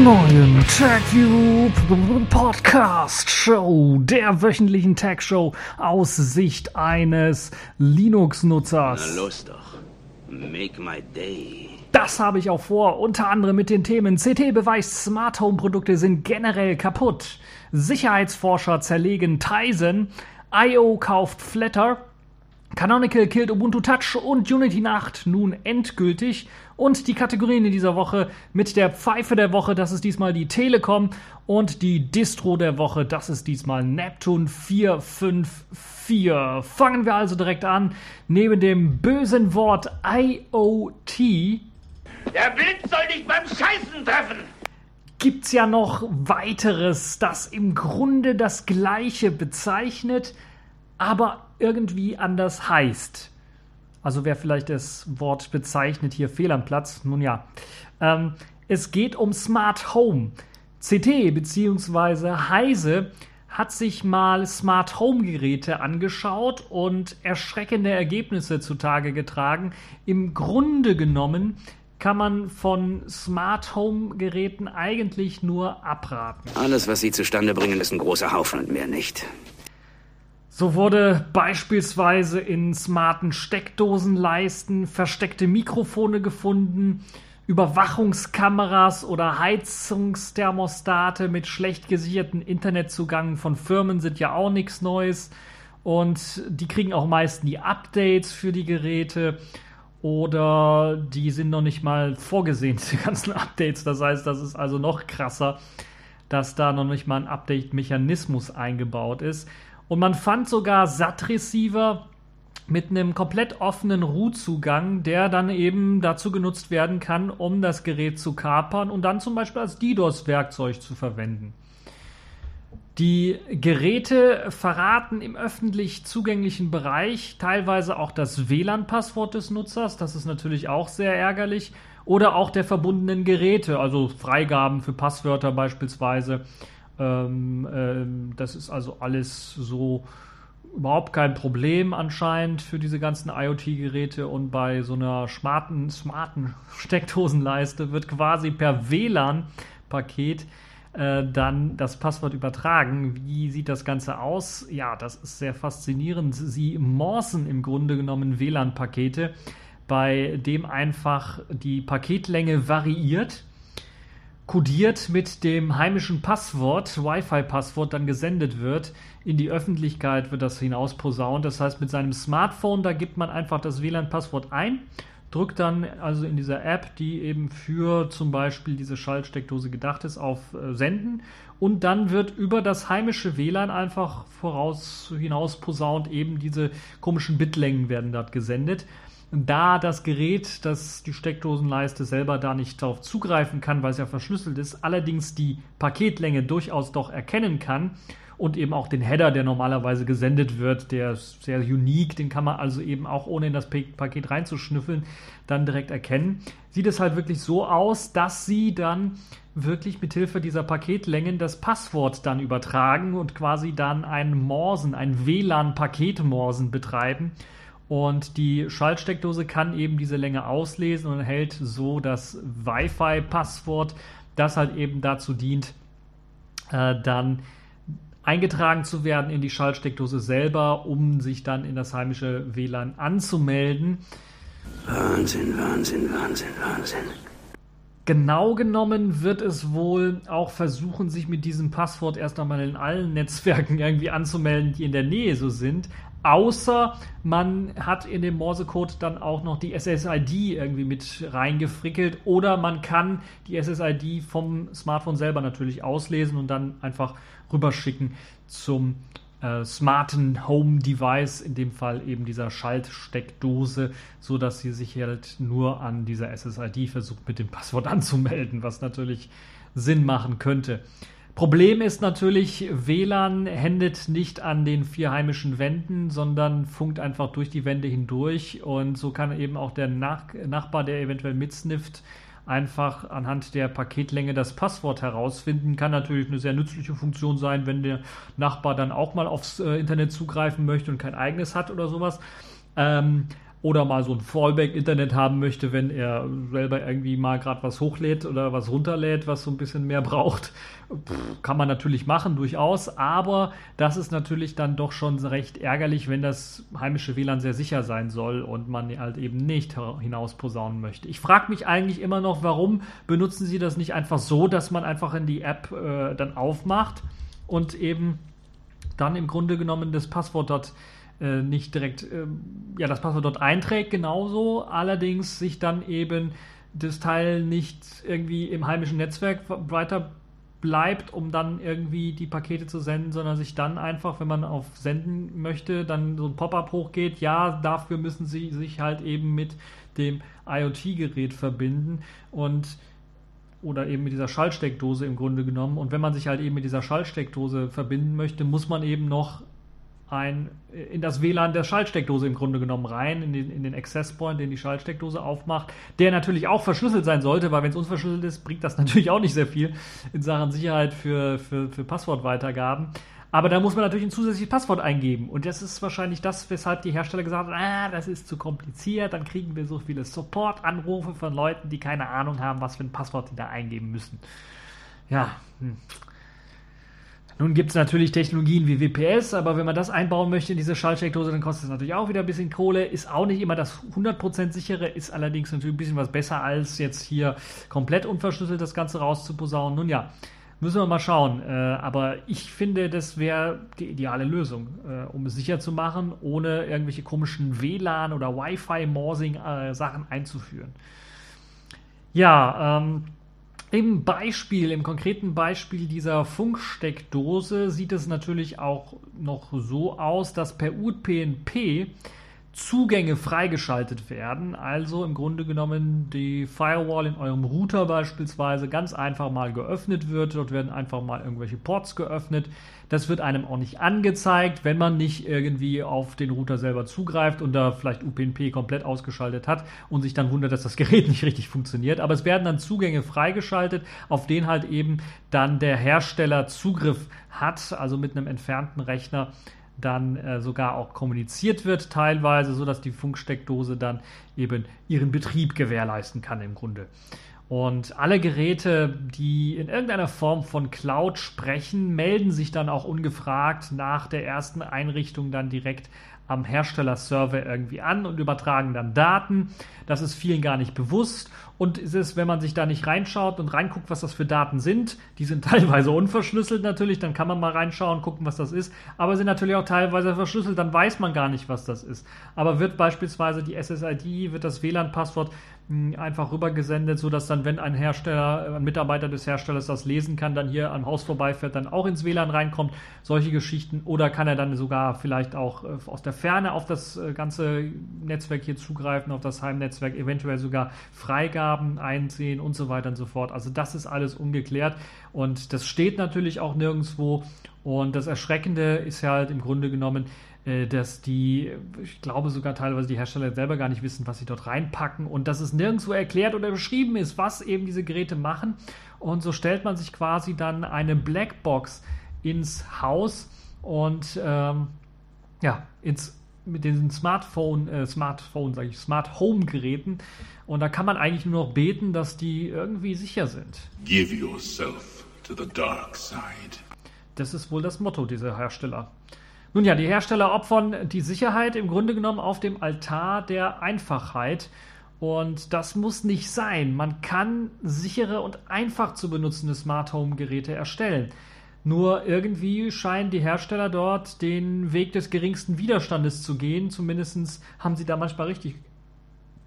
neuen TagView Podcast Show, der wöchentlichen Tag Show aus Sicht eines Linux-Nutzers. Na los doch. Make my day. Das habe ich auch vor, unter anderem mit den Themen CT beweist, Smart Home Produkte sind generell kaputt, Sicherheitsforscher zerlegen Tizen, IO kauft Flatter, Canonical killt Ubuntu Touch und Unity Nacht nun endgültig. Und die Kategorien in dieser Woche mit der Pfeife der Woche, das ist diesmal die Telekom. Und die Distro der Woche, das ist diesmal Neptune 454. Fangen wir also direkt an. Neben dem bösen Wort IoT Der Wind soll dich beim Scheißen treffen. gibt's ja noch weiteres, das im Grunde das gleiche bezeichnet, aber irgendwie anders heißt. Also wer vielleicht das Wort bezeichnet hier fehl am Platz, nun ja. Ähm, es geht um Smart Home. CT bzw. Heise hat sich mal Smart Home Geräte angeschaut und erschreckende Ergebnisse zutage getragen. Im Grunde genommen kann man von Smart Home Geräten eigentlich nur abraten. Alles, was sie zustande bringen, ist ein großer Haufen und mehr nicht. So wurde beispielsweise in smarten Steckdosenleisten versteckte Mikrofone gefunden, Überwachungskameras oder Heizungsthermostate mit schlecht gesicherten Internetzugang von Firmen sind ja auch nichts Neues und die kriegen auch meist nie Updates für die Geräte oder die sind noch nicht mal vorgesehen, die ganzen Updates. Das heißt, das ist also noch krasser, dass da noch nicht mal ein Update-Mechanismus eingebaut ist. Und man fand sogar SAT-Receiver mit einem komplett offenen Root-Zugang, der dann eben dazu genutzt werden kann, um das Gerät zu kapern und dann zum Beispiel als DDoS-Werkzeug zu verwenden. Die Geräte verraten im öffentlich zugänglichen Bereich teilweise auch das WLAN-Passwort des Nutzers. Das ist natürlich auch sehr ärgerlich. Oder auch der verbundenen Geräte, also Freigaben für Passwörter beispielsweise. Ähm, ähm, das ist also alles so überhaupt kein Problem anscheinend für diese ganzen IoT-Geräte. Und bei so einer smarten, smarten Steckdosenleiste wird quasi per WLAN-Paket äh, dann das Passwort übertragen. Wie sieht das Ganze aus? Ja, das ist sehr faszinierend. Sie morsen im Grunde genommen WLAN-Pakete, bei dem einfach die Paketlänge variiert, kodiert mit dem heimischen Passwort, Wi-Fi-Passwort, dann gesendet wird. In die Öffentlichkeit wird das hinausposaunt. Das heißt, mit seinem Smartphone, da gibt man einfach das WLAN-Passwort ein drückt dann also in dieser App, die eben für zum Beispiel diese Schaltsteckdose gedacht ist, auf äh, Senden und dann wird über das heimische WLAN einfach voraus hinaus posaunt eben diese komischen Bitlängen werden dort gesendet. Da das Gerät, das die Steckdosenleiste selber da nicht darauf zugreifen kann, weil es ja verschlüsselt ist, allerdings die Paketlänge durchaus doch erkennen kann, und eben auch den Header, der normalerweise gesendet wird, der ist sehr unique, den kann man also eben auch ohne in das Paket reinzuschnüffeln dann direkt erkennen. Sieht es halt wirklich so aus, dass sie dann wirklich mit Hilfe dieser Paketlängen das Passwort dann übertragen und quasi dann ein Morsen, ein WLAN-Paketmorsen betreiben. Und die Schaltsteckdose kann eben diese Länge auslesen und hält so das Wi-Fi-Passwort, das halt eben dazu dient, äh, dann eingetragen zu werden in die Schaltsteckdose selber, um sich dann in das heimische WLAN anzumelden. Wahnsinn, Wahnsinn, Wahnsinn, Wahnsinn. Genau genommen wird es wohl auch versuchen, sich mit diesem Passwort erst einmal in allen Netzwerken irgendwie anzumelden, die in der Nähe so sind. Außer man hat in dem Morsecode dann auch noch die SSID irgendwie mit reingefrickelt oder man kann die SSID vom Smartphone selber natürlich auslesen und dann einfach rüberschicken zum äh, smarten Home Device, in dem Fall eben dieser Schaltsteckdose, so dass sie sich halt nur an dieser SSID versucht mit dem Passwort anzumelden, was natürlich Sinn machen könnte. Problem ist natürlich, WLAN händet nicht an den vier heimischen Wänden, sondern funkt einfach durch die Wände hindurch und so kann eben auch der Nach Nachbar, der eventuell mitsnifft, einfach anhand der Paketlänge das Passwort herausfinden. Kann natürlich eine sehr nützliche Funktion sein, wenn der Nachbar dann auch mal aufs äh, Internet zugreifen möchte und kein eigenes hat oder sowas. Ähm, oder mal so ein Fallback-Internet haben möchte, wenn er selber irgendwie mal gerade was hochlädt oder was runterlädt, was so ein bisschen mehr braucht. kann man natürlich machen, durchaus, aber das ist natürlich dann doch schon recht ärgerlich, wenn das heimische WLAN sehr sicher sein soll und man halt eben nicht hinaus posaunen möchte. Ich frage mich eigentlich immer noch, warum benutzen Sie das nicht einfach so, dass man einfach in die App äh, dann aufmacht und eben dann im Grunde genommen das Passwort dort äh, nicht direkt, äh, ja, das Passwort dort einträgt, genauso, allerdings sich dann eben das Teil nicht irgendwie im heimischen Netzwerk weiter bleibt, um dann irgendwie die Pakete zu senden, sondern sich dann einfach, wenn man auf Senden möchte, dann so ein Pop-up hochgeht, ja, dafür müssen sie sich halt eben mit dem IoT-Gerät verbinden und oder eben mit dieser Schaltsteckdose im Grunde genommen. Und wenn man sich halt eben mit dieser Schaltsteckdose verbinden möchte, muss man eben noch ein, in das WLAN der Schaltsteckdose im Grunde genommen rein, in den, in den Access Point, den die Schaltsteckdose aufmacht, der natürlich auch verschlüsselt sein sollte, weil wenn es unverschlüsselt ist, bringt das natürlich auch nicht sehr viel in Sachen Sicherheit für, für, für Passwortweitergaben. Aber da muss man natürlich ein zusätzliches Passwort eingeben. Und das ist wahrscheinlich das, weshalb die Hersteller gesagt haben, ah, das ist zu kompliziert, dann kriegen wir so viele Support-Anrufe von Leuten, die keine Ahnung haben, was für ein Passwort die da eingeben müssen. Ja, hm. Nun gibt es natürlich Technologien wie WPS, aber wenn man das einbauen möchte in diese Schaltsteckdose, dann kostet es natürlich auch wieder ein bisschen Kohle. Ist auch nicht immer das 100% sichere, ist allerdings natürlich ein bisschen was besser, als jetzt hier komplett unverschlüsselt das Ganze rauszuposaunen. Nun ja, müssen wir mal schauen. Äh, aber ich finde, das wäre die ideale Lösung, äh, um es sicher zu machen, ohne irgendwelche komischen WLAN- oder Wi-Fi-Morsing-Sachen äh, einzuführen. Ja, ähm, im Beispiel, im konkreten Beispiel dieser Funksteckdose sieht es natürlich auch noch so aus, dass per UPnP Zugänge freigeschaltet werden. Also im Grunde genommen die Firewall in eurem Router beispielsweise ganz einfach mal geöffnet wird. Dort werden einfach mal irgendwelche Ports geöffnet. Das wird einem auch nicht angezeigt, wenn man nicht irgendwie auf den Router selber zugreift und da vielleicht UPnP komplett ausgeschaltet hat und sich dann wundert, dass das Gerät nicht richtig funktioniert. Aber es werden dann Zugänge freigeschaltet, auf denen halt eben dann der Hersteller Zugriff hat, also mit einem entfernten Rechner dann äh, sogar auch kommuniziert wird, teilweise, sodass die Funksteckdose dann eben ihren Betrieb gewährleisten kann im Grunde. Und alle Geräte, die in irgendeiner Form von Cloud sprechen, melden sich dann auch ungefragt nach der ersten Einrichtung dann direkt am Herstellerserver irgendwie an und übertragen dann Daten. Das ist vielen gar nicht bewusst. Und es ist, wenn man sich da nicht reinschaut und reinguckt, was das für Daten sind, die sind teilweise unverschlüsselt natürlich, dann kann man mal reinschauen, gucken, was das ist, aber sind natürlich auch teilweise verschlüsselt, dann weiß man gar nicht, was das ist. Aber wird beispielsweise die SSID, wird das WLAN-Passwort einfach rübergesendet, sodass dann, wenn ein Hersteller, ein Mitarbeiter des Herstellers das lesen kann, dann hier am Haus vorbeifährt, dann auch ins WLAN reinkommt, solche Geschichten. Oder kann er dann sogar vielleicht auch äh, aus der Ferne auf das äh, ganze Netzwerk hier zugreifen, auf das Heimnetzwerk, eventuell sogar Freigaben einsehen und so weiter und so fort. Also das ist alles ungeklärt und das steht natürlich auch nirgendwo. Und das Erschreckende ist ja halt im Grunde genommen, äh, dass die, ich glaube sogar teilweise die Hersteller selber gar nicht wissen, was sie dort reinpacken und dass es nirgendwo erklärt oder beschrieben ist, was eben diese Geräte machen. Und so stellt man sich quasi dann eine Blackbox ins Haus und ähm, ja, ins mit den Smartphone, äh, Smartphone, sage ich, Smart Home Geräten. Und da kann man eigentlich nur noch beten, dass die irgendwie sicher sind. Give yourself to the dark side. Das ist wohl das Motto dieser Hersteller. Nun ja, die Hersteller opfern die Sicherheit im Grunde genommen auf dem Altar der Einfachheit. Und das muss nicht sein. Man kann sichere und einfach zu benutzende Smart Home Geräte erstellen. Nur irgendwie scheinen die Hersteller dort den Weg des geringsten Widerstandes zu gehen. Zumindest haben sie da manchmal richtig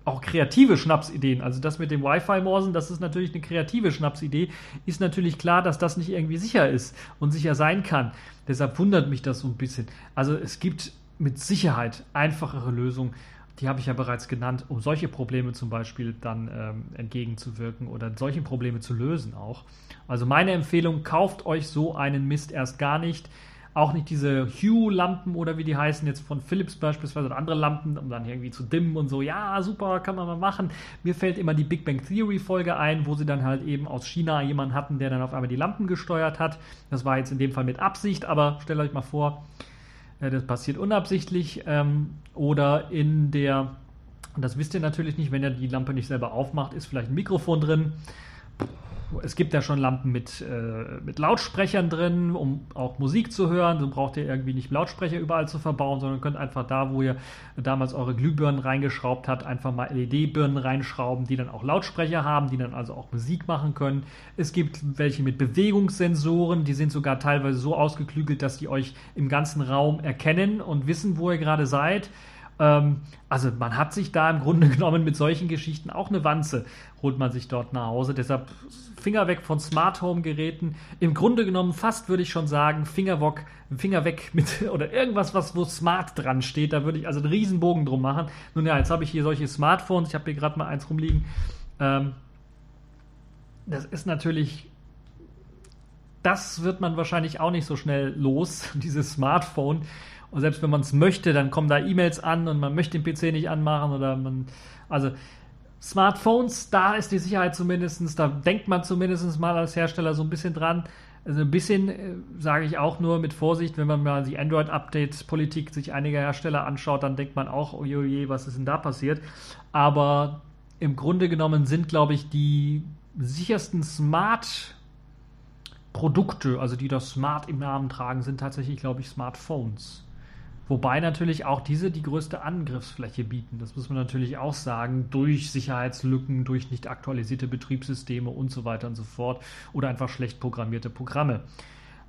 auch kreative Schnapsideen. Also das mit dem Wi-Fi-Morsen, das ist natürlich eine kreative Schnapsidee. Ist natürlich klar, dass das nicht irgendwie sicher ist und sicher sein kann. Deshalb wundert mich das so ein bisschen. Also es gibt mit Sicherheit einfachere Lösungen. Die habe ich ja bereits genannt, um solche Probleme zum Beispiel dann ähm, entgegenzuwirken oder solche Probleme zu lösen auch. Also meine Empfehlung, kauft euch so einen Mist erst gar nicht. Auch nicht diese Hue-Lampen oder wie die heißen, jetzt von Philips beispielsweise oder andere Lampen, um dann irgendwie zu dimmen und so. Ja, super, kann man mal machen. Mir fällt immer die Big Bang Theory-Folge ein, wo sie dann halt eben aus China jemanden hatten, der dann auf einmal die Lampen gesteuert hat. Das war jetzt in dem Fall mit Absicht, aber stellt euch mal vor, das passiert unabsichtlich. Ähm, oder in der das wisst ihr natürlich nicht, wenn ihr die Lampe nicht selber aufmacht, ist vielleicht ein Mikrofon drin es gibt ja schon Lampen mit, äh, mit Lautsprechern drin, um auch Musik zu hören. So braucht ihr irgendwie nicht Lautsprecher überall zu verbauen, sondern könnt einfach da, wo ihr damals eure Glühbirnen reingeschraubt habt, einfach mal LED-Birnen reinschrauben, die dann auch Lautsprecher haben, die dann also auch Musik machen können. Es gibt welche mit Bewegungssensoren, die sind sogar teilweise so ausgeklügelt, dass die euch im ganzen Raum erkennen und wissen, wo ihr gerade seid. Ähm, also man hat sich da im Grunde genommen mit solchen Geschichten auch eine Wanze, holt man sich dort nach Hause. Deshalb Finger weg von Smart Home Geräten. Im Grunde genommen fast würde ich schon sagen, Finger, weg, Finger weg mit oder irgendwas, was wo Smart dran steht. Da würde ich also einen Riesenbogen drum machen. Nun ja, jetzt habe ich hier solche Smartphones. Ich habe hier gerade mal eins rumliegen. Ähm, das ist natürlich das wird man wahrscheinlich auch nicht so schnell los, dieses Smartphone. Und selbst wenn man es möchte, dann kommen da E-Mails an und man möchte den PC nicht anmachen oder man. Also Smartphones, da ist die Sicherheit zumindest, da denkt man zumindest mal als Hersteller so ein bisschen dran. Also ein bisschen äh, sage ich auch nur mit Vorsicht, wenn man mal die Android-Update-Politik sich einiger Hersteller anschaut, dann denkt man auch, oje, was ist denn da passiert? Aber im Grunde genommen sind, glaube ich, die sichersten Smart-Produkte, also die das Smart im Namen tragen, sind tatsächlich, glaube ich, Smartphones. Wobei natürlich auch diese die größte Angriffsfläche bieten. Das muss man natürlich auch sagen, durch Sicherheitslücken, durch nicht aktualisierte Betriebssysteme und so weiter und so fort. Oder einfach schlecht programmierte Programme.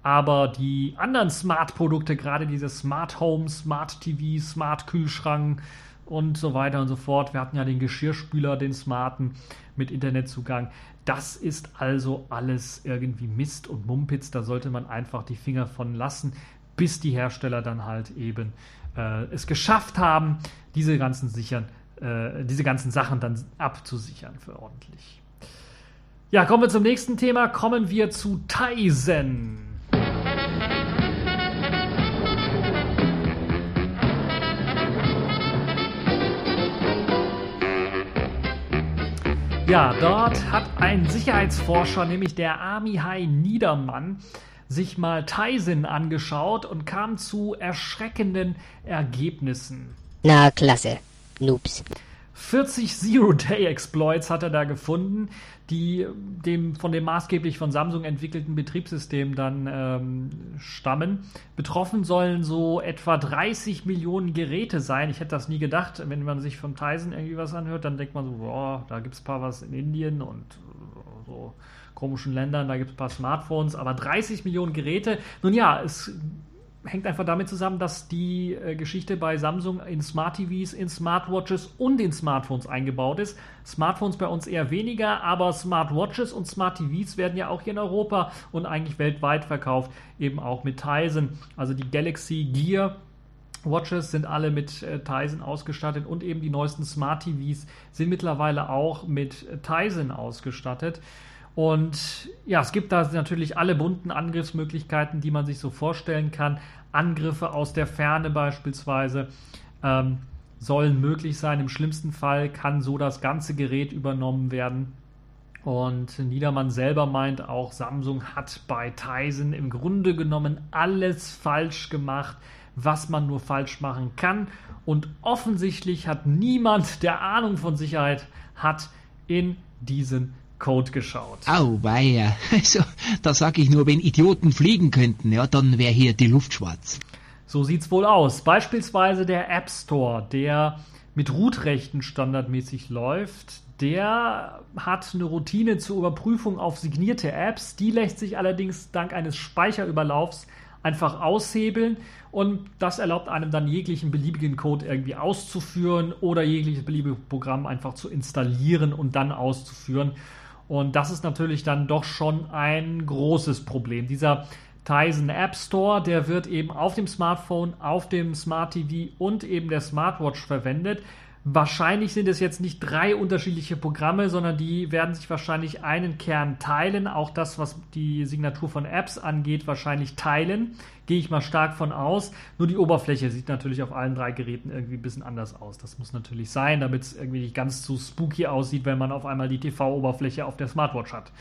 Aber die anderen Smart-Produkte, gerade diese Smart Home, Smart TV, Smart Kühlschrank und so weiter und so fort, wir hatten ja den Geschirrspüler, den smarten mit Internetzugang, das ist also alles irgendwie Mist und Mumpitz, da sollte man einfach die Finger von lassen bis die Hersteller dann halt eben äh, es geschafft haben, diese ganzen sichern, äh, diese ganzen Sachen dann abzusichern für ordentlich. Ja, kommen wir zum nächsten Thema. Kommen wir zu Tizen. Ja, dort hat ein Sicherheitsforscher, nämlich der Armihai Niedermann, sich mal Tyson angeschaut und kam zu erschreckenden Ergebnissen. Na, klasse. Noobs. 40 Zero-Day-Exploits hat er da gefunden, die dem von dem maßgeblich von Samsung entwickelten Betriebssystem dann ähm, stammen. Betroffen sollen so etwa 30 Millionen Geräte sein. Ich hätte das nie gedacht. Wenn man sich von Tyson irgendwie was anhört, dann denkt man so, boah, da gibt es ein paar was in Indien und so komischen Ländern, da gibt es ein paar Smartphones, aber 30 Millionen Geräte. Nun ja, es hängt einfach damit zusammen, dass die äh, Geschichte bei Samsung in Smart TVs, in Smartwatches und in Smartphones eingebaut ist. Smartphones bei uns eher weniger, aber Smartwatches und Smart TVs werden ja auch hier in Europa und eigentlich weltweit verkauft, eben auch mit Tizen. Also die Galaxy Gear Watches sind alle mit äh, Tizen ausgestattet und eben die neuesten Smart TVs sind mittlerweile auch mit Tizen ausgestattet. Und ja, es gibt da natürlich alle bunten Angriffsmöglichkeiten, die man sich so vorstellen kann. Angriffe aus der Ferne beispielsweise ähm, sollen möglich sein. Im schlimmsten Fall kann so das ganze Gerät übernommen werden. Und Niedermann selber meint auch, Samsung hat bei Tizen im Grunde genommen alles falsch gemacht, was man nur falsch machen kann. Und offensichtlich hat niemand, der Ahnung von Sicherheit hat, in diesen Code geschaut. Au, weia. Also, da sag ich nur, wenn Idioten fliegen könnten, ja, dann wäre hier die Luft schwarz. So sieht's wohl aus. Beispielsweise der App Store, der mit Root-Rechten standardmäßig läuft, der hat eine Routine zur Überprüfung auf signierte Apps. Die lässt sich allerdings dank eines Speicherüberlaufs einfach aushebeln und das erlaubt einem dann jeglichen beliebigen Code irgendwie auszuführen oder jegliches beliebige Programm einfach zu installieren und dann auszuführen. Und das ist natürlich dann doch schon ein großes Problem. Dieser Tizen App Store, der wird eben auf dem Smartphone, auf dem Smart TV und eben der Smartwatch verwendet. Wahrscheinlich sind es jetzt nicht drei unterschiedliche Programme, sondern die werden sich wahrscheinlich einen Kern teilen. Auch das, was die Signatur von Apps angeht, wahrscheinlich teilen. Gehe ich mal stark von aus. Nur die Oberfläche sieht natürlich auf allen drei Geräten irgendwie ein bisschen anders aus. Das muss natürlich sein, damit es irgendwie nicht ganz zu spooky aussieht, wenn man auf einmal die TV-Oberfläche auf der Smartwatch hat.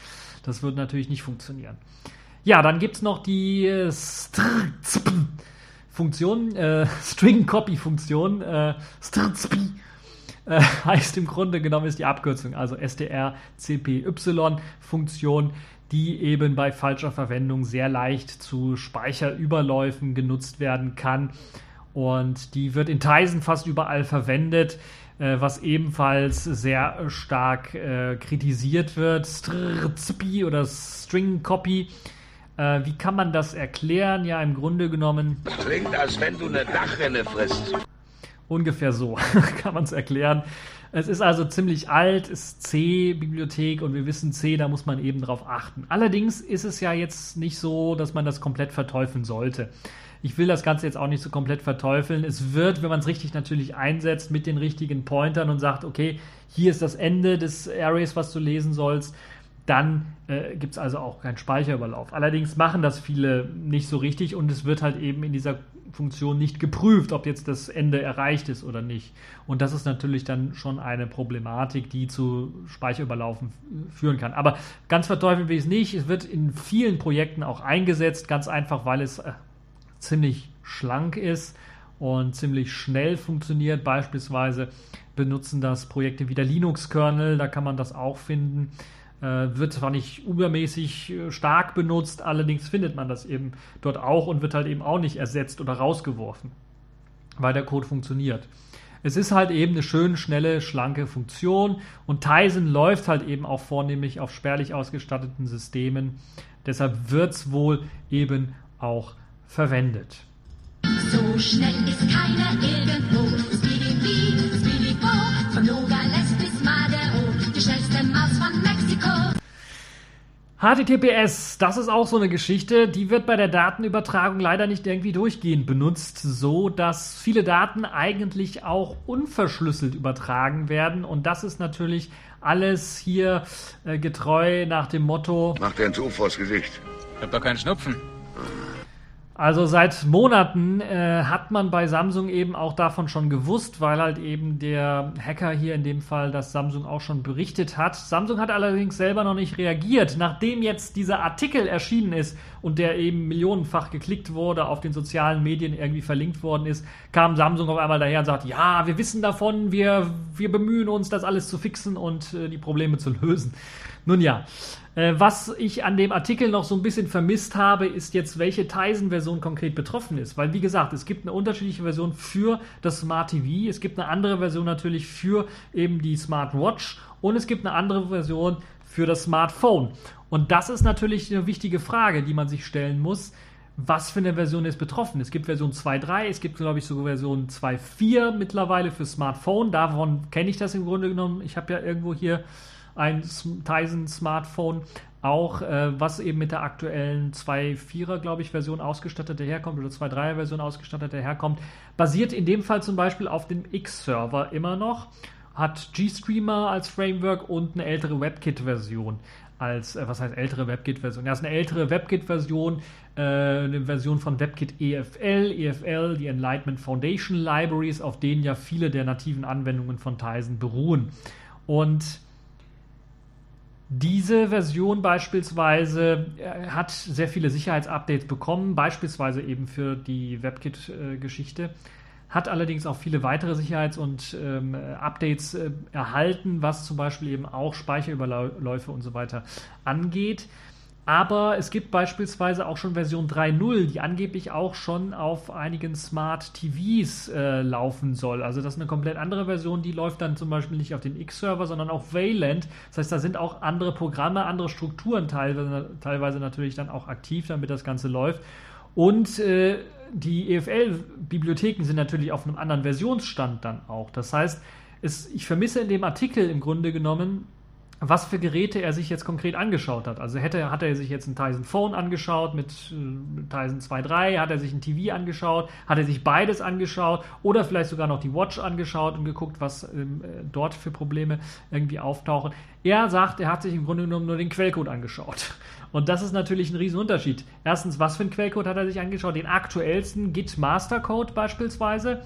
Das wird natürlich nicht funktionieren. Ja, dann gibt es noch die äh, Funktion, äh, String Copy Funktion, äh, äh, heißt im Grunde genommen ist die Abkürzung, also STR-CPY-Funktion, die eben bei falscher Verwendung sehr leicht zu Speicherüberläufen genutzt werden kann. Und die wird in Tizen fast überall verwendet, äh, was ebenfalls sehr stark äh, kritisiert wird. Strcpy oder String Copy. Wie kann man das erklären? Ja, im Grunde genommen. Klingt, als wenn du eine Dachrinne frisst. Ungefähr so kann man es erklären. Es ist also ziemlich alt, ist C-Bibliothek und wir wissen C, da muss man eben drauf achten. Allerdings ist es ja jetzt nicht so, dass man das komplett verteufeln sollte. Ich will das Ganze jetzt auch nicht so komplett verteufeln. Es wird, wenn man es richtig natürlich einsetzt, mit den richtigen Pointern und sagt, okay, hier ist das Ende des Arrays, was du lesen sollst, dann äh, gibt es also auch keinen Speicherüberlauf. Allerdings machen das viele nicht so richtig und es wird halt eben in dieser Funktion nicht geprüft, ob jetzt das Ende erreicht ist oder nicht. Und das ist natürlich dann schon eine Problematik, die zu Speicherüberlaufen führen kann. Aber ganz verteufeln will ich es nicht. Es wird in vielen Projekten auch eingesetzt, ganz einfach, weil es äh, ziemlich schlank ist und ziemlich schnell funktioniert. Beispielsweise benutzen das Projekte wie der Linux-Kernel, da kann man das auch finden. Äh, wird zwar nicht übermäßig äh, stark benutzt, allerdings findet man das eben dort auch und wird halt eben auch nicht ersetzt oder rausgeworfen, weil der Code funktioniert. Es ist halt eben eine schön schnelle, schlanke Funktion und Tizen läuft halt eben auch vornehmlich auf spärlich ausgestatteten Systemen. Deshalb wird es wohl eben auch verwendet. So schnell ist keiner irgendwo. HTTPS, das ist auch so eine Geschichte, die wird bei der Datenübertragung leider nicht irgendwie durchgehend benutzt, so dass viele Daten eigentlich auch unverschlüsselt übertragen werden und das ist natürlich alles hier äh, getreu nach dem Motto Mach dir ein Tuch vors Gesicht. Ich hab doch keinen Schnupfen. Also seit Monaten äh, hat man bei Samsung eben auch davon schon gewusst, weil halt eben der Hacker hier in dem Fall das Samsung auch schon berichtet hat. Samsung hat allerdings selber noch nicht reagiert. Nachdem jetzt dieser Artikel erschienen ist und der eben millionenfach geklickt wurde, auf den sozialen Medien irgendwie verlinkt worden ist, kam Samsung auf einmal daher und sagt, ja, wir wissen davon, wir, wir bemühen uns, das alles zu fixen und äh, die Probleme zu lösen. Nun ja, äh, was ich an dem Artikel noch so ein bisschen vermisst habe, ist jetzt, welche Tizen-Version konkret betroffen ist. Weil, wie gesagt, es gibt eine unterschiedliche Version für das Smart TV, es gibt eine andere Version natürlich für eben die Smartwatch und es gibt eine andere Version für das Smartphone. Und das ist natürlich eine wichtige Frage, die man sich stellen muss. Was für eine Version ist betroffen? Es gibt Version 2.3, es gibt, glaube ich, sogar Version 2.4 mittlerweile für Smartphone. Davon kenne ich das im Grunde genommen. Ich habe ja irgendwo hier ein Tizen Smartphone auch, äh, was eben mit der aktuellen 2.4er, glaube ich, Version ausgestattet daherkommt oder 2.3er Version ausgestattet daherkommt, basiert in dem Fall zum Beispiel auf dem X-Server immer noch, hat GStreamer als Framework und eine ältere WebKit-Version als, äh, was heißt ältere WebKit-Version? Ja, ist eine ältere WebKit-Version, äh, eine Version von WebKit EFL, EFL, die Enlightenment Foundation Libraries, auf denen ja viele der nativen Anwendungen von Tizen beruhen. Und diese Version beispielsweise äh, hat sehr viele Sicherheitsupdates bekommen, beispielsweise eben für die WebKit-Geschichte, hat allerdings auch viele weitere Sicherheits- und ähm, Updates äh, erhalten, was zum Beispiel eben auch Speicherüberläufe und so weiter angeht. Aber es gibt beispielsweise auch schon Version 3.0, die angeblich auch schon auf einigen Smart TVs äh, laufen soll. Also das ist eine komplett andere Version, die läuft dann zum Beispiel nicht auf den X-Server, sondern auf Wayland. Das heißt, da sind auch andere Programme, andere Strukturen teilweise, teilweise natürlich dann auch aktiv, damit das Ganze läuft. Und äh, die EFL-Bibliotheken sind natürlich auf einem anderen Versionsstand dann auch. Das heißt, es, ich vermisse in dem Artikel im Grunde genommen was für Geräte er sich jetzt konkret angeschaut hat. Also hätte, hat er sich jetzt ein Tizen Phone angeschaut mit äh, Tizen 2.3, hat er sich ein TV angeschaut, hat er sich beides angeschaut oder vielleicht sogar noch die Watch angeschaut und geguckt, was ähm, äh, dort für Probleme irgendwie auftauchen. Er sagt, er hat sich im Grunde genommen nur den Quellcode angeschaut. Und das ist natürlich ein Riesenunterschied. Erstens, was für einen Quellcode hat er sich angeschaut? Den aktuellsten Git Master Code beispielsweise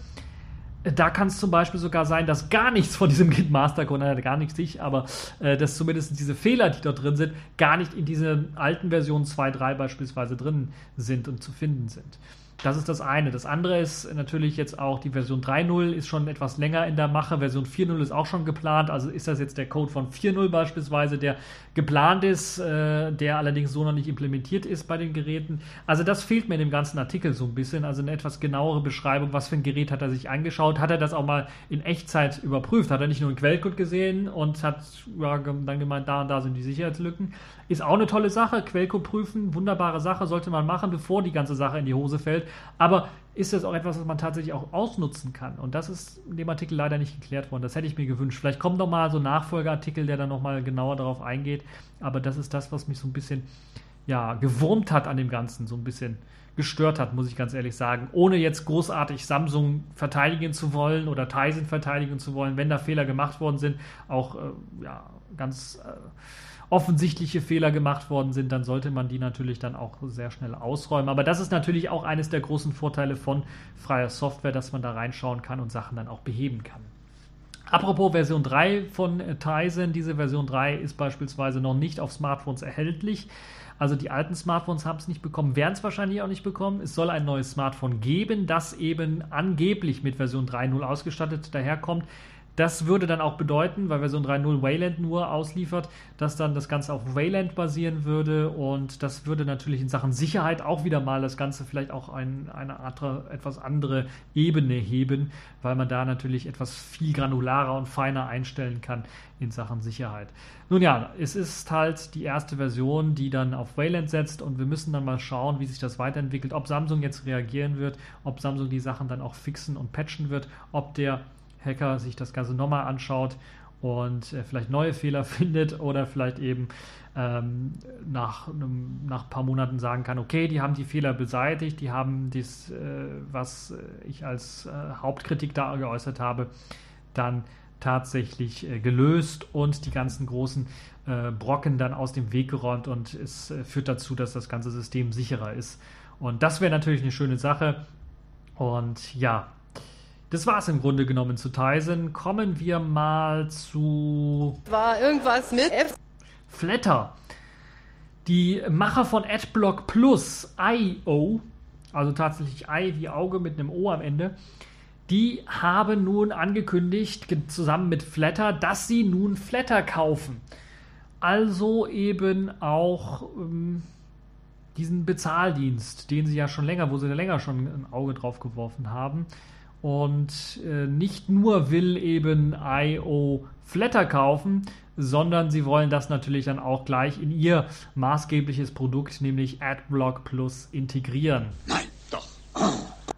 da kann es zum Beispiel sogar sein, dass gar nichts von diesem Git Master Code, naja, gar nichts nicht, aber äh, dass zumindest diese Fehler, die dort drin sind, gar nicht in dieser alten Version 2.3 beispielsweise drin sind und zu finden sind. Das ist das eine. Das andere ist natürlich jetzt auch die Version 3.0 ist schon etwas länger in der Mache. Version 4.0 ist auch schon geplant. Also ist das jetzt der Code von 4.0 beispielsweise, der geplant ist, äh, der allerdings so noch nicht implementiert ist bei den Geräten. Also das fehlt mir in dem ganzen Artikel so ein bisschen. Also eine etwas genauere Beschreibung, was für ein Gerät hat er sich angeschaut. Hat er das auch mal in Echtzeit überprüft? Hat er nicht nur einen Quellcode gesehen und hat ja, dann gemeint, da und da sind die Sicherheitslücken? Ist auch eine tolle Sache. Quellcode prüfen, wunderbare Sache, sollte man machen, bevor die ganze Sache in die Hose fällt. Aber ist das auch etwas, was man tatsächlich auch ausnutzen kann? Und das ist in dem Artikel leider nicht geklärt worden. Das hätte ich mir gewünscht. Vielleicht kommt noch mal so ein Nachfolgeartikel, der dann noch mal genauer darauf eingeht. Aber das ist das, was mich so ein bisschen ja, gewurmt hat an dem Ganzen, so ein bisschen gestört hat, muss ich ganz ehrlich sagen. Ohne jetzt großartig Samsung verteidigen zu wollen oder Tizen verteidigen zu wollen, wenn da Fehler gemacht worden sind, auch äh, ja, ganz äh, offensichtliche Fehler gemacht worden sind, dann sollte man die natürlich dann auch sehr schnell ausräumen. Aber das ist natürlich auch eines der großen Vorteile von freier Software, dass man da reinschauen kann und Sachen dann auch beheben kann. Apropos Version 3 von äh, Tizen, diese Version 3 ist beispielsweise noch nicht auf Smartphones erhältlich. Also die alten Smartphones haben es nicht bekommen, werden es wahrscheinlich auch nicht bekommen. Es soll ein neues Smartphone geben, das eben angeblich mit Version 3.0 ausgestattet daherkommt. Das würde dann auch bedeuten, weil Version 3.0 Wayland nur ausliefert, dass dann das Ganze auf Wayland basieren würde und das würde natürlich in Sachen Sicherheit auch wieder mal das Ganze vielleicht auch ein, eine andere, etwas andere Ebene heben, weil man da natürlich etwas viel granularer und feiner einstellen kann in Sachen Sicherheit. Nun ja, es ist halt die erste Version, die dann auf Wayland setzt und wir müssen dann mal schauen, wie sich das weiterentwickelt, ob Samsung jetzt reagieren wird, ob Samsung die Sachen dann auch fixen und patchen wird, ob der Hacker sich das Ganze nochmal anschaut und äh, vielleicht neue Fehler findet oder vielleicht eben ähm, nach, einem, nach ein paar Monaten sagen kann, okay, die haben die Fehler beseitigt, die haben dies, äh, was ich als äh, Hauptkritik da geäußert habe, dann tatsächlich äh, gelöst und die ganzen großen äh, Brocken dann aus dem Weg geräumt und es äh, führt dazu, dass das ganze System sicherer ist. Und das wäre natürlich eine schöne Sache. Und ja, das war es im Grunde genommen zu Tyson. Kommen wir mal zu. War irgendwas mit F. Flatter. Die Macher von Adblock Plus, IO, also tatsächlich I wie Auge mit einem O am Ende, die haben nun angekündigt, zusammen mit Flatter, dass sie nun Flatter kaufen. Also eben auch ähm, diesen Bezahldienst, den sie ja schon länger, wo sie ja länger schon ein Auge drauf geworfen haben. Und äh, nicht nur will eben IO Flatter kaufen, sondern sie wollen das natürlich dann auch gleich in ihr maßgebliches Produkt, nämlich AdBlock Plus, integrieren. Nein, doch.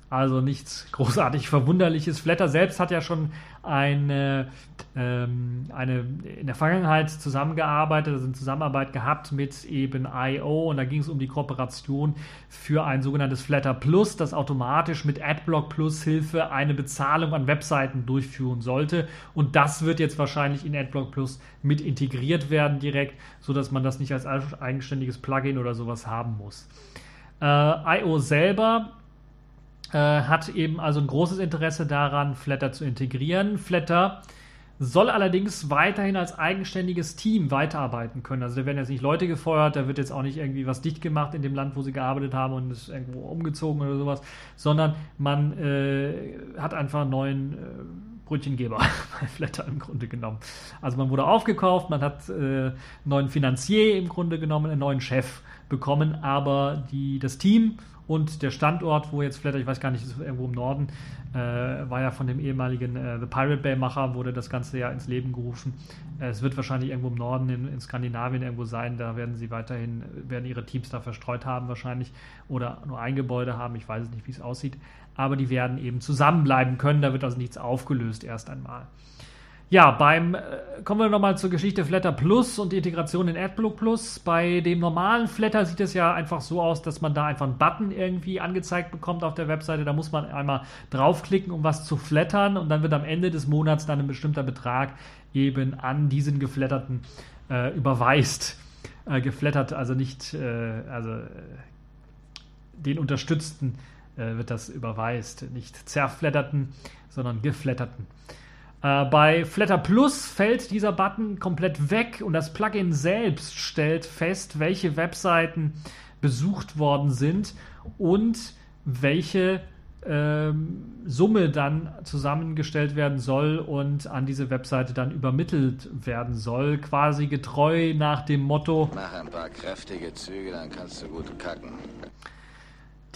Also nichts großartig Verwunderliches. Flatter selbst hat ja schon eine, ähm, eine in der Vergangenheit zusammengearbeitet, also eine Zusammenarbeit gehabt mit eben IO und da ging es um die Kooperation für ein sogenanntes Flatter Plus, das automatisch mit Adblock Plus Hilfe eine Bezahlung an Webseiten durchführen sollte und das wird jetzt wahrscheinlich in Adblock Plus mit integriert werden direkt, sodass man das nicht als eigenständiges Plugin oder sowas haben muss. Äh, IO selber hat eben also ein großes Interesse daran, Flatter zu integrieren. Flatter soll allerdings weiterhin als eigenständiges Team weiterarbeiten können. Also da werden jetzt nicht Leute gefeuert, da wird jetzt auch nicht irgendwie was dicht gemacht in dem Land, wo sie gearbeitet haben und ist irgendwo umgezogen oder sowas, sondern man äh, hat einfach einen neuen äh, Brötchengeber bei Flatter im Grunde genommen. Also man wurde aufgekauft, man hat äh, einen neuen Finanzier im Grunde genommen, einen neuen Chef bekommen, aber die, das Team und der Standort, wo jetzt Flatter, ich weiß gar nicht, ist irgendwo im Norden, äh, war ja von dem ehemaligen äh, The Pirate Bay-Macher, wurde das Ganze ja ins Leben gerufen. Äh, es wird wahrscheinlich irgendwo im Norden in, in, Skandinavien irgendwo sein. Da werden sie weiterhin, werden ihre Teams da verstreut haben wahrscheinlich oder nur ein Gebäude haben. Ich weiß nicht, wie es aussieht. Aber die werden eben zusammenbleiben können. Da wird also nichts aufgelöst erst einmal. Ja, beim äh, kommen wir nochmal zur Geschichte Flatter Plus und die Integration in AdBlock Plus. Bei dem normalen Flatter sieht es ja einfach so aus, dass man da einfach einen Button irgendwie angezeigt bekommt auf der Webseite. Da muss man einmal draufklicken, um was zu flattern und dann wird am Ende des Monats dann ein bestimmter Betrag eben an diesen geflatterten äh, überweist. Äh, geflattert, also nicht, äh, also äh, den unterstützten wird das überweist. Nicht zerflatterten, sondern geflatterten. Äh, bei Flatter Plus fällt dieser Button komplett weg und das Plugin selbst stellt fest, welche Webseiten besucht worden sind und welche ähm, Summe dann zusammengestellt werden soll und an diese Webseite dann übermittelt werden soll, quasi getreu nach dem Motto, Mach ein paar kräftige Züge, dann kannst du gut kacken.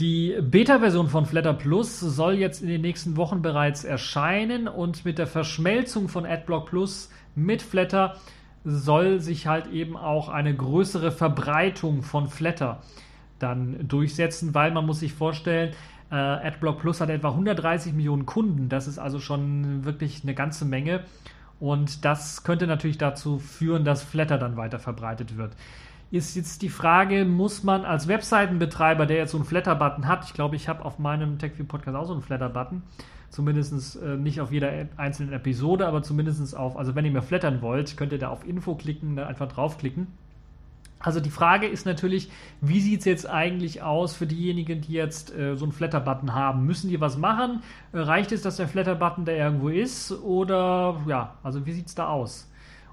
Die Beta-Version von Flatter Plus soll jetzt in den nächsten Wochen bereits erscheinen und mit der Verschmelzung von AdBlock Plus mit Flatter soll sich halt eben auch eine größere Verbreitung von Flatter dann durchsetzen, weil man muss sich vorstellen, äh, AdBlock Plus hat etwa 130 Millionen Kunden. Das ist also schon wirklich eine ganze Menge. Und das könnte natürlich dazu führen, dass Flatter dann weiter verbreitet wird. Ist jetzt die Frage, muss man als Webseitenbetreiber, der jetzt so einen Flatter-Button hat, ich glaube, ich habe auf meinem TechView-Podcast auch so einen Flatter-Button, zumindest äh, nicht auf jeder einzelnen Episode, aber zumindest auf, also wenn ihr mir flattern wollt, könnt ihr da auf Info klicken, da einfach draufklicken. Also die Frage ist natürlich, wie sieht es jetzt eigentlich aus für diejenigen, die jetzt äh, so einen Flatter-Button haben? Müssen die was machen? Äh, reicht es, dass der Flatter-Button da irgendwo ist? Oder ja, also wie sieht es da aus?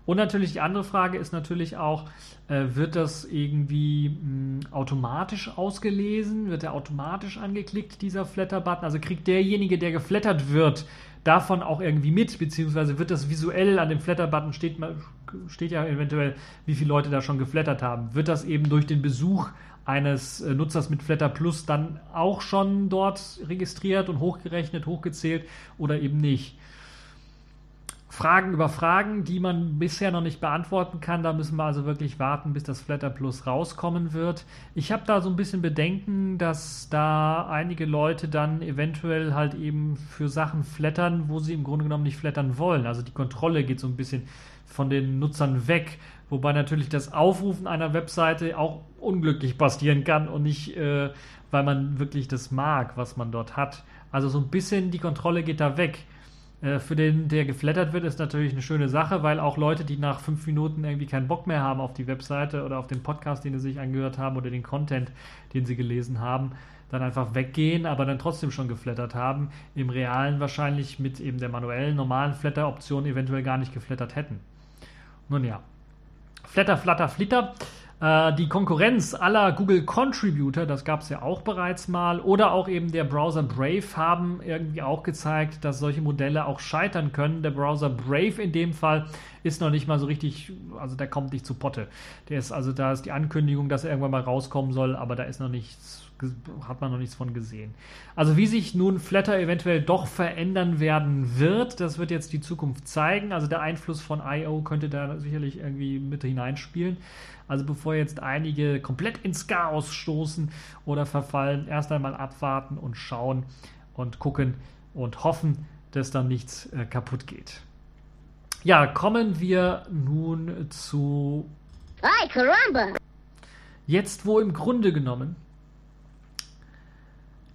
Und natürlich die andere Frage ist natürlich auch, äh, wird das irgendwie mh, automatisch ausgelesen? Wird er automatisch angeklickt, dieser Flatter-Button? Also kriegt derjenige, der geflattert wird, davon auch irgendwie mit, beziehungsweise wird das visuell an dem Flatter-Button steht, steht ja eventuell, wie viele Leute da schon geflattert haben. Wird das eben durch den Besuch eines äh, Nutzers mit Flatter Plus dann auch schon dort registriert und hochgerechnet, hochgezählt oder eben nicht? Fragen über Fragen, die man bisher noch nicht beantworten kann. Da müssen wir also wirklich warten, bis das Flatter Plus rauskommen wird. Ich habe da so ein bisschen Bedenken, dass da einige Leute dann eventuell halt eben für Sachen flattern, wo sie im Grunde genommen nicht flattern wollen. Also die Kontrolle geht so ein bisschen von den Nutzern weg. Wobei natürlich das Aufrufen einer Webseite auch unglücklich passieren kann und nicht, äh, weil man wirklich das mag, was man dort hat. Also so ein bisschen die Kontrolle geht da weg. Äh, für den, der geflattert wird, ist natürlich eine schöne Sache, weil auch Leute, die nach fünf Minuten irgendwie keinen Bock mehr haben auf die Webseite oder auf den Podcast, den sie sich angehört haben oder den Content, den sie gelesen haben, dann einfach weggehen, aber dann trotzdem schon geflattert haben, im Realen wahrscheinlich mit eben der manuellen, normalen Flatter-Option eventuell gar nicht geflattert hätten. Nun ja. Flatter, Flatter, Flitter. Äh, die Konkurrenz aller Google Contributor, das gab es ja auch bereits mal, oder auch eben der Browser Brave haben irgendwie auch gezeigt, dass solche Modelle auch scheitern können. Der Browser Brave in dem Fall ist noch nicht mal so richtig, also der kommt nicht zu Potte. Der ist also, da ist die Ankündigung, dass er irgendwann mal rauskommen soll, aber da ist noch nichts hat man noch nichts von gesehen. Also wie sich nun Flatter eventuell doch verändern werden wird, das wird jetzt die Zukunft zeigen. Also der Einfluss von I.O. könnte da sicherlich irgendwie mit hineinspielen. Also bevor jetzt einige komplett ins Chaos stoßen oder verfallen, erst einmal abwarten und schauen und gucken und hoffen, dass dann nichts äh, kaputt geht. Ja, kommen wir nun zu. Ay, caramba! Jetzt, wo im Grunde genommen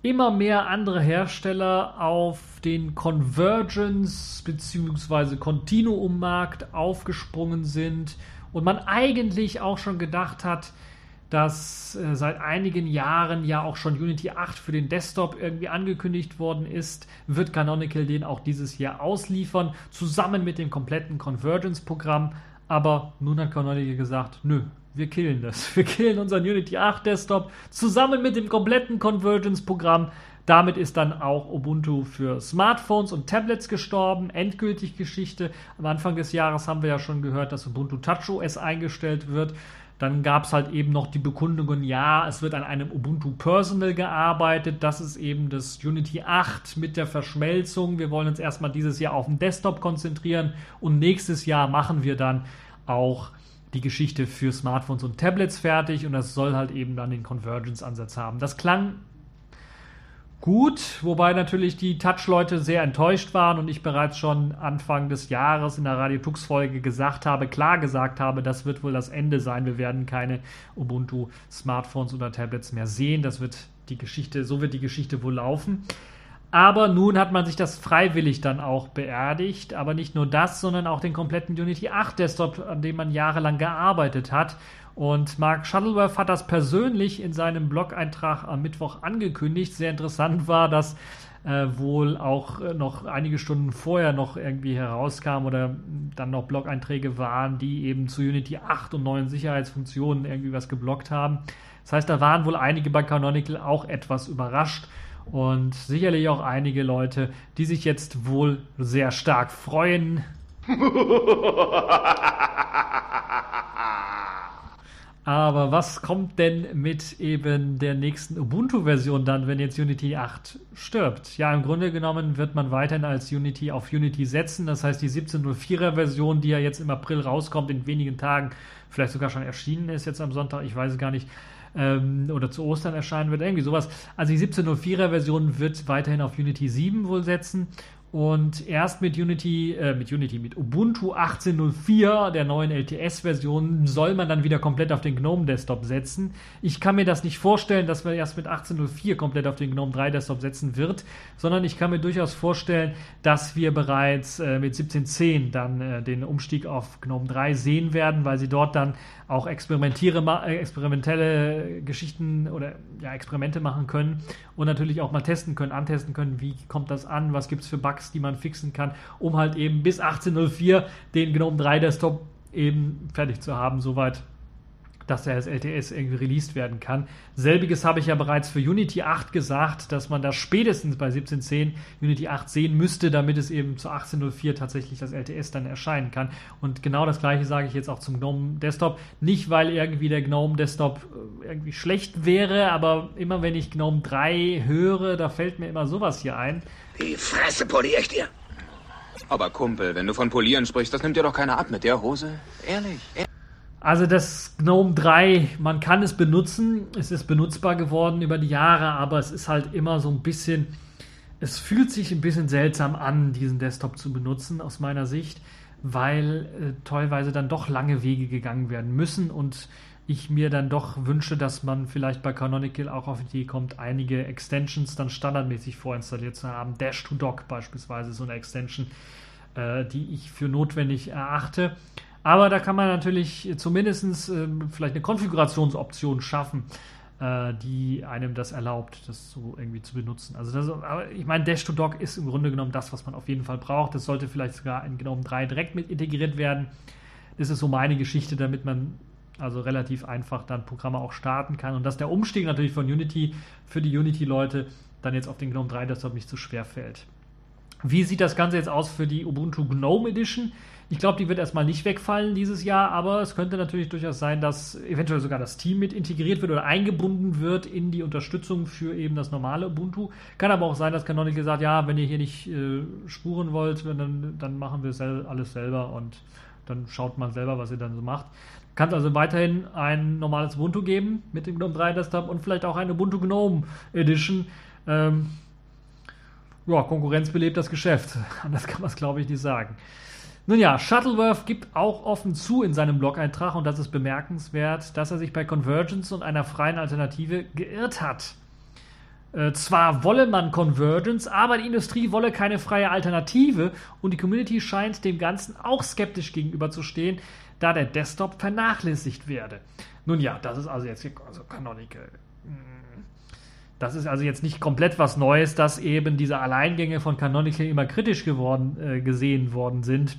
immer mehr andere Hersteller auf den Convergence bzw. Continuum-Markt aufgesprungen sind und man eigentlich auch schon gedacht hat, dass äh, seit einigen Jahren ja auch schon Unity 8 für den Desktop irgendwie angekündigt worden ist, wird Canonical den auch dieses Jahr ausliefern, zusammen mit dem kompletten Convergence-Programm. Aber nun hat Canonical gesagt, nö, wir killen das. Wir killen unseren Unity 8 Desktop zusammen mit dem kompletten Convergence-Programm. Damit ist dann auch Ubuntu für Smartphones und Tablets gestorben. Endgültig Geschichte. Am Anfang des Jahres haben wir ja schon gehört, dass Ubuntu TouchOS eingestellt wird. Dann gab es halt eben noch die Bekundungen, ja, es wird an einem Ubuntu Personal gearbeitet. Das ist eben das Unity 8 mit der Verschmelzung. Wir wollen uns erstmal dieses Jahr auf den Desktop konzentrieren und nächstes Jahr machen wir dann auch die Geschichte für Smartphones und Tablets fertig und das soll halt eben dann den Convergence-Ansatz haben. Das klang gut, wobei natürlich die Touch-Leute sehr enttäuscht waren und ich bereits schon Anfang des Jahres in der Radio Tux-Folge gesagt habe, klar gesagt habe, das wird wohl das Ende sein. Wir werden keine Ubuntu-Smartphones oder Tablets mehr sehen. Das wird die Geschichte, so wird die Geschichte wohl laufen. Aber nun hat man sich das freiwillig dann auch beerdigt. Aber nicht nur das, sondern auch den kompletten Unity 8 Desktop, an dem man jahrelang gearbeitet hat. Und Mark Shuttleworth hat das persönlich in seinem Blog-Eintrag am Mittwoch angekündigt. Sehr interessant war, dass äh, wohl auch äh, noch einige Stunden vorher noch irgendwie herauskam oder dann noch Blog-Einträge waren, die eben zu Unity 8 und neuen Sicherheitsfunktionen irgendwie was geblockt haben. Das heißt, da waren wohl einige bei Canonical auch etwas überrascht Und sicherlich auch einige Leute, die sich jetzt wohl sehr stark freuen. Aber was kommt denn mit eben der nächsten Ubuntu-Version dann, wenn jetzt Unity 8 stirbt? Ja, im Grunde genommen wird man weiterhin als Unity auf Unity setzen. Das heißt, die 17.04er Version, die ja jetzt im April rauskommt, in wenigen Tagen, vielleicht sogar schon erschienen ist jetzt am Sonntag, ich weiß es gar nicht, ähm, oder zu Ostern erscheinen wird, irgendwie sowas. Also die 17.04er Version wird weiterhin auf Unity 7 wohl setzen und erst mit Unity, äh, mit Unity, mit Ubuntu 18.04, der neuen LTS-Version, soll man dann wieder komplett auf den GNOME Desktop setzen. Ich kann mir das nicht vorstellen, dass man erst mit 18.04 komplett auf den GNOME 3 Desktop setzen wird, sondern ich kann mir durchaus vorstellen, dass wir bereits äh, mit 17.10 dann äh, den Umstieg auf GNOME 3 sehen werden, weil sie dort dann auch äh, experimentelle Geschichten oder ja, Experimente machen können und natürlich auch mal testen können, antesten können, wie kommt das an, was gibt es für Bugs, die man fixen kann, um halt eben bis 18.04 den GNOME 3 Desktop eben fertig zu haben, soweit dass er als LTS irgendwie released werden kann. Selbiges habe ich ja bereits für Unity 8 gesagt, dass man da spätestens bei 17.10 Unity 8 sehen müsste, damit es eben zu 18.04 tatsächlich das LTS dann erscheinen kann. Und genau das gleiche sage ich jetzt auch zum GNOME Desktop. Nicht, weil irgendwie der GNOME Desktop äh, irgendwie schlecht wäre, aber immer wenn ich GNOME 3 höre, da fällt mir immer sowas hier ein. Die Fresse poliere ich dir. Aber Kumpel, wenn du von Polieren sprichst, das nimmt dir doch keiner ab mit der Hose. Ehrlich? ehrlich? Also das GNOME 3, man kann es benutzen, es ist benutzbar geworden über die Jahre, aber es ist halt immer so ein bisschen, es fühlt sich ein bisschen seltsam an, diesen Desktop zu benutzen aus meiner Sicht, weil äh, teilweise dann doch lange Wege gegangen werden müssen und ich mir dann doch wünsche, dass man vielleicht bei Canonical auch auf die Idee kommt, einige Extensions dann standardmäßig vorinstalliert zu haben. Dash to Dock beispielsweise so eine Extension, äh, die ich für notwendig erachte. Aber da kann man natürlich zumindest äh, vielleicht eine Konfigurationsoption schaffen, äh, die einem das erlaubt, das so irgendwie zu benutzen. Also das, ich meine, Dash-to-Dock ist im Grunde genommen das, was man auf jeden Fall braucht. Das sollte vielleicht sogar in GNOME 3 direkt mit integriert werden. Das ist so meine Geschichte, damit man also relativ einfach dann Programme auch starten kann und dass der Umstieg natürlich von Unity für die Unity-Leute dann jetzt auf den GNOME 3 Desktop nicht zu schwer fällt. Wie sieht das Ganze jetzt aus für die Ubuntu GNOME Edition? Ich glaube, die wird erstmal nicht wegfallen dieses Jahr, aber es könnte natürlich durchaus sein, dass eventuell sogar das Team mit integriert wird oder eingebunden wird in die Unterstützung für eben das normale Ubuntu. Kann aber auch sein, dass Canonical sagt, ja, wenn ihr hier nicht äh, spuren wollt, dann, dann machen wir sel alles selber und dann schaut man selber, was ihr dann so macht. Kann es also weiterhin ein normales Ubuntu geben mit dem GNOME 3 Desktop und vielleicht auch eine Ubuntu GNOME Edition. Ähm, ja, Konkurrenz belebt das Geschäft. Anders kann man es, glaube ich, nicht sagen. Nun ja, Shuttleworth gibt auch offen zu in seinem Blog-Eintrag, und das ist bemerkenswert, dass er sich bei Convergence und einer freien Alternative geirrt hat. Äh, zwar wolle man Convergence, aber die Industrie wolle keine freie Alternative und die Community scheint dem Ganzen auch skeptisch gegenüberzustehen, da der Desktop vernachlässigt werde. Nun ja, das ist also jetzt also Canonical. Das ist also jetzt nicht komplett was Neues, dass eben diese Alleingänge von Canonical immer kritisch geworden, äh, gesehen worden sind.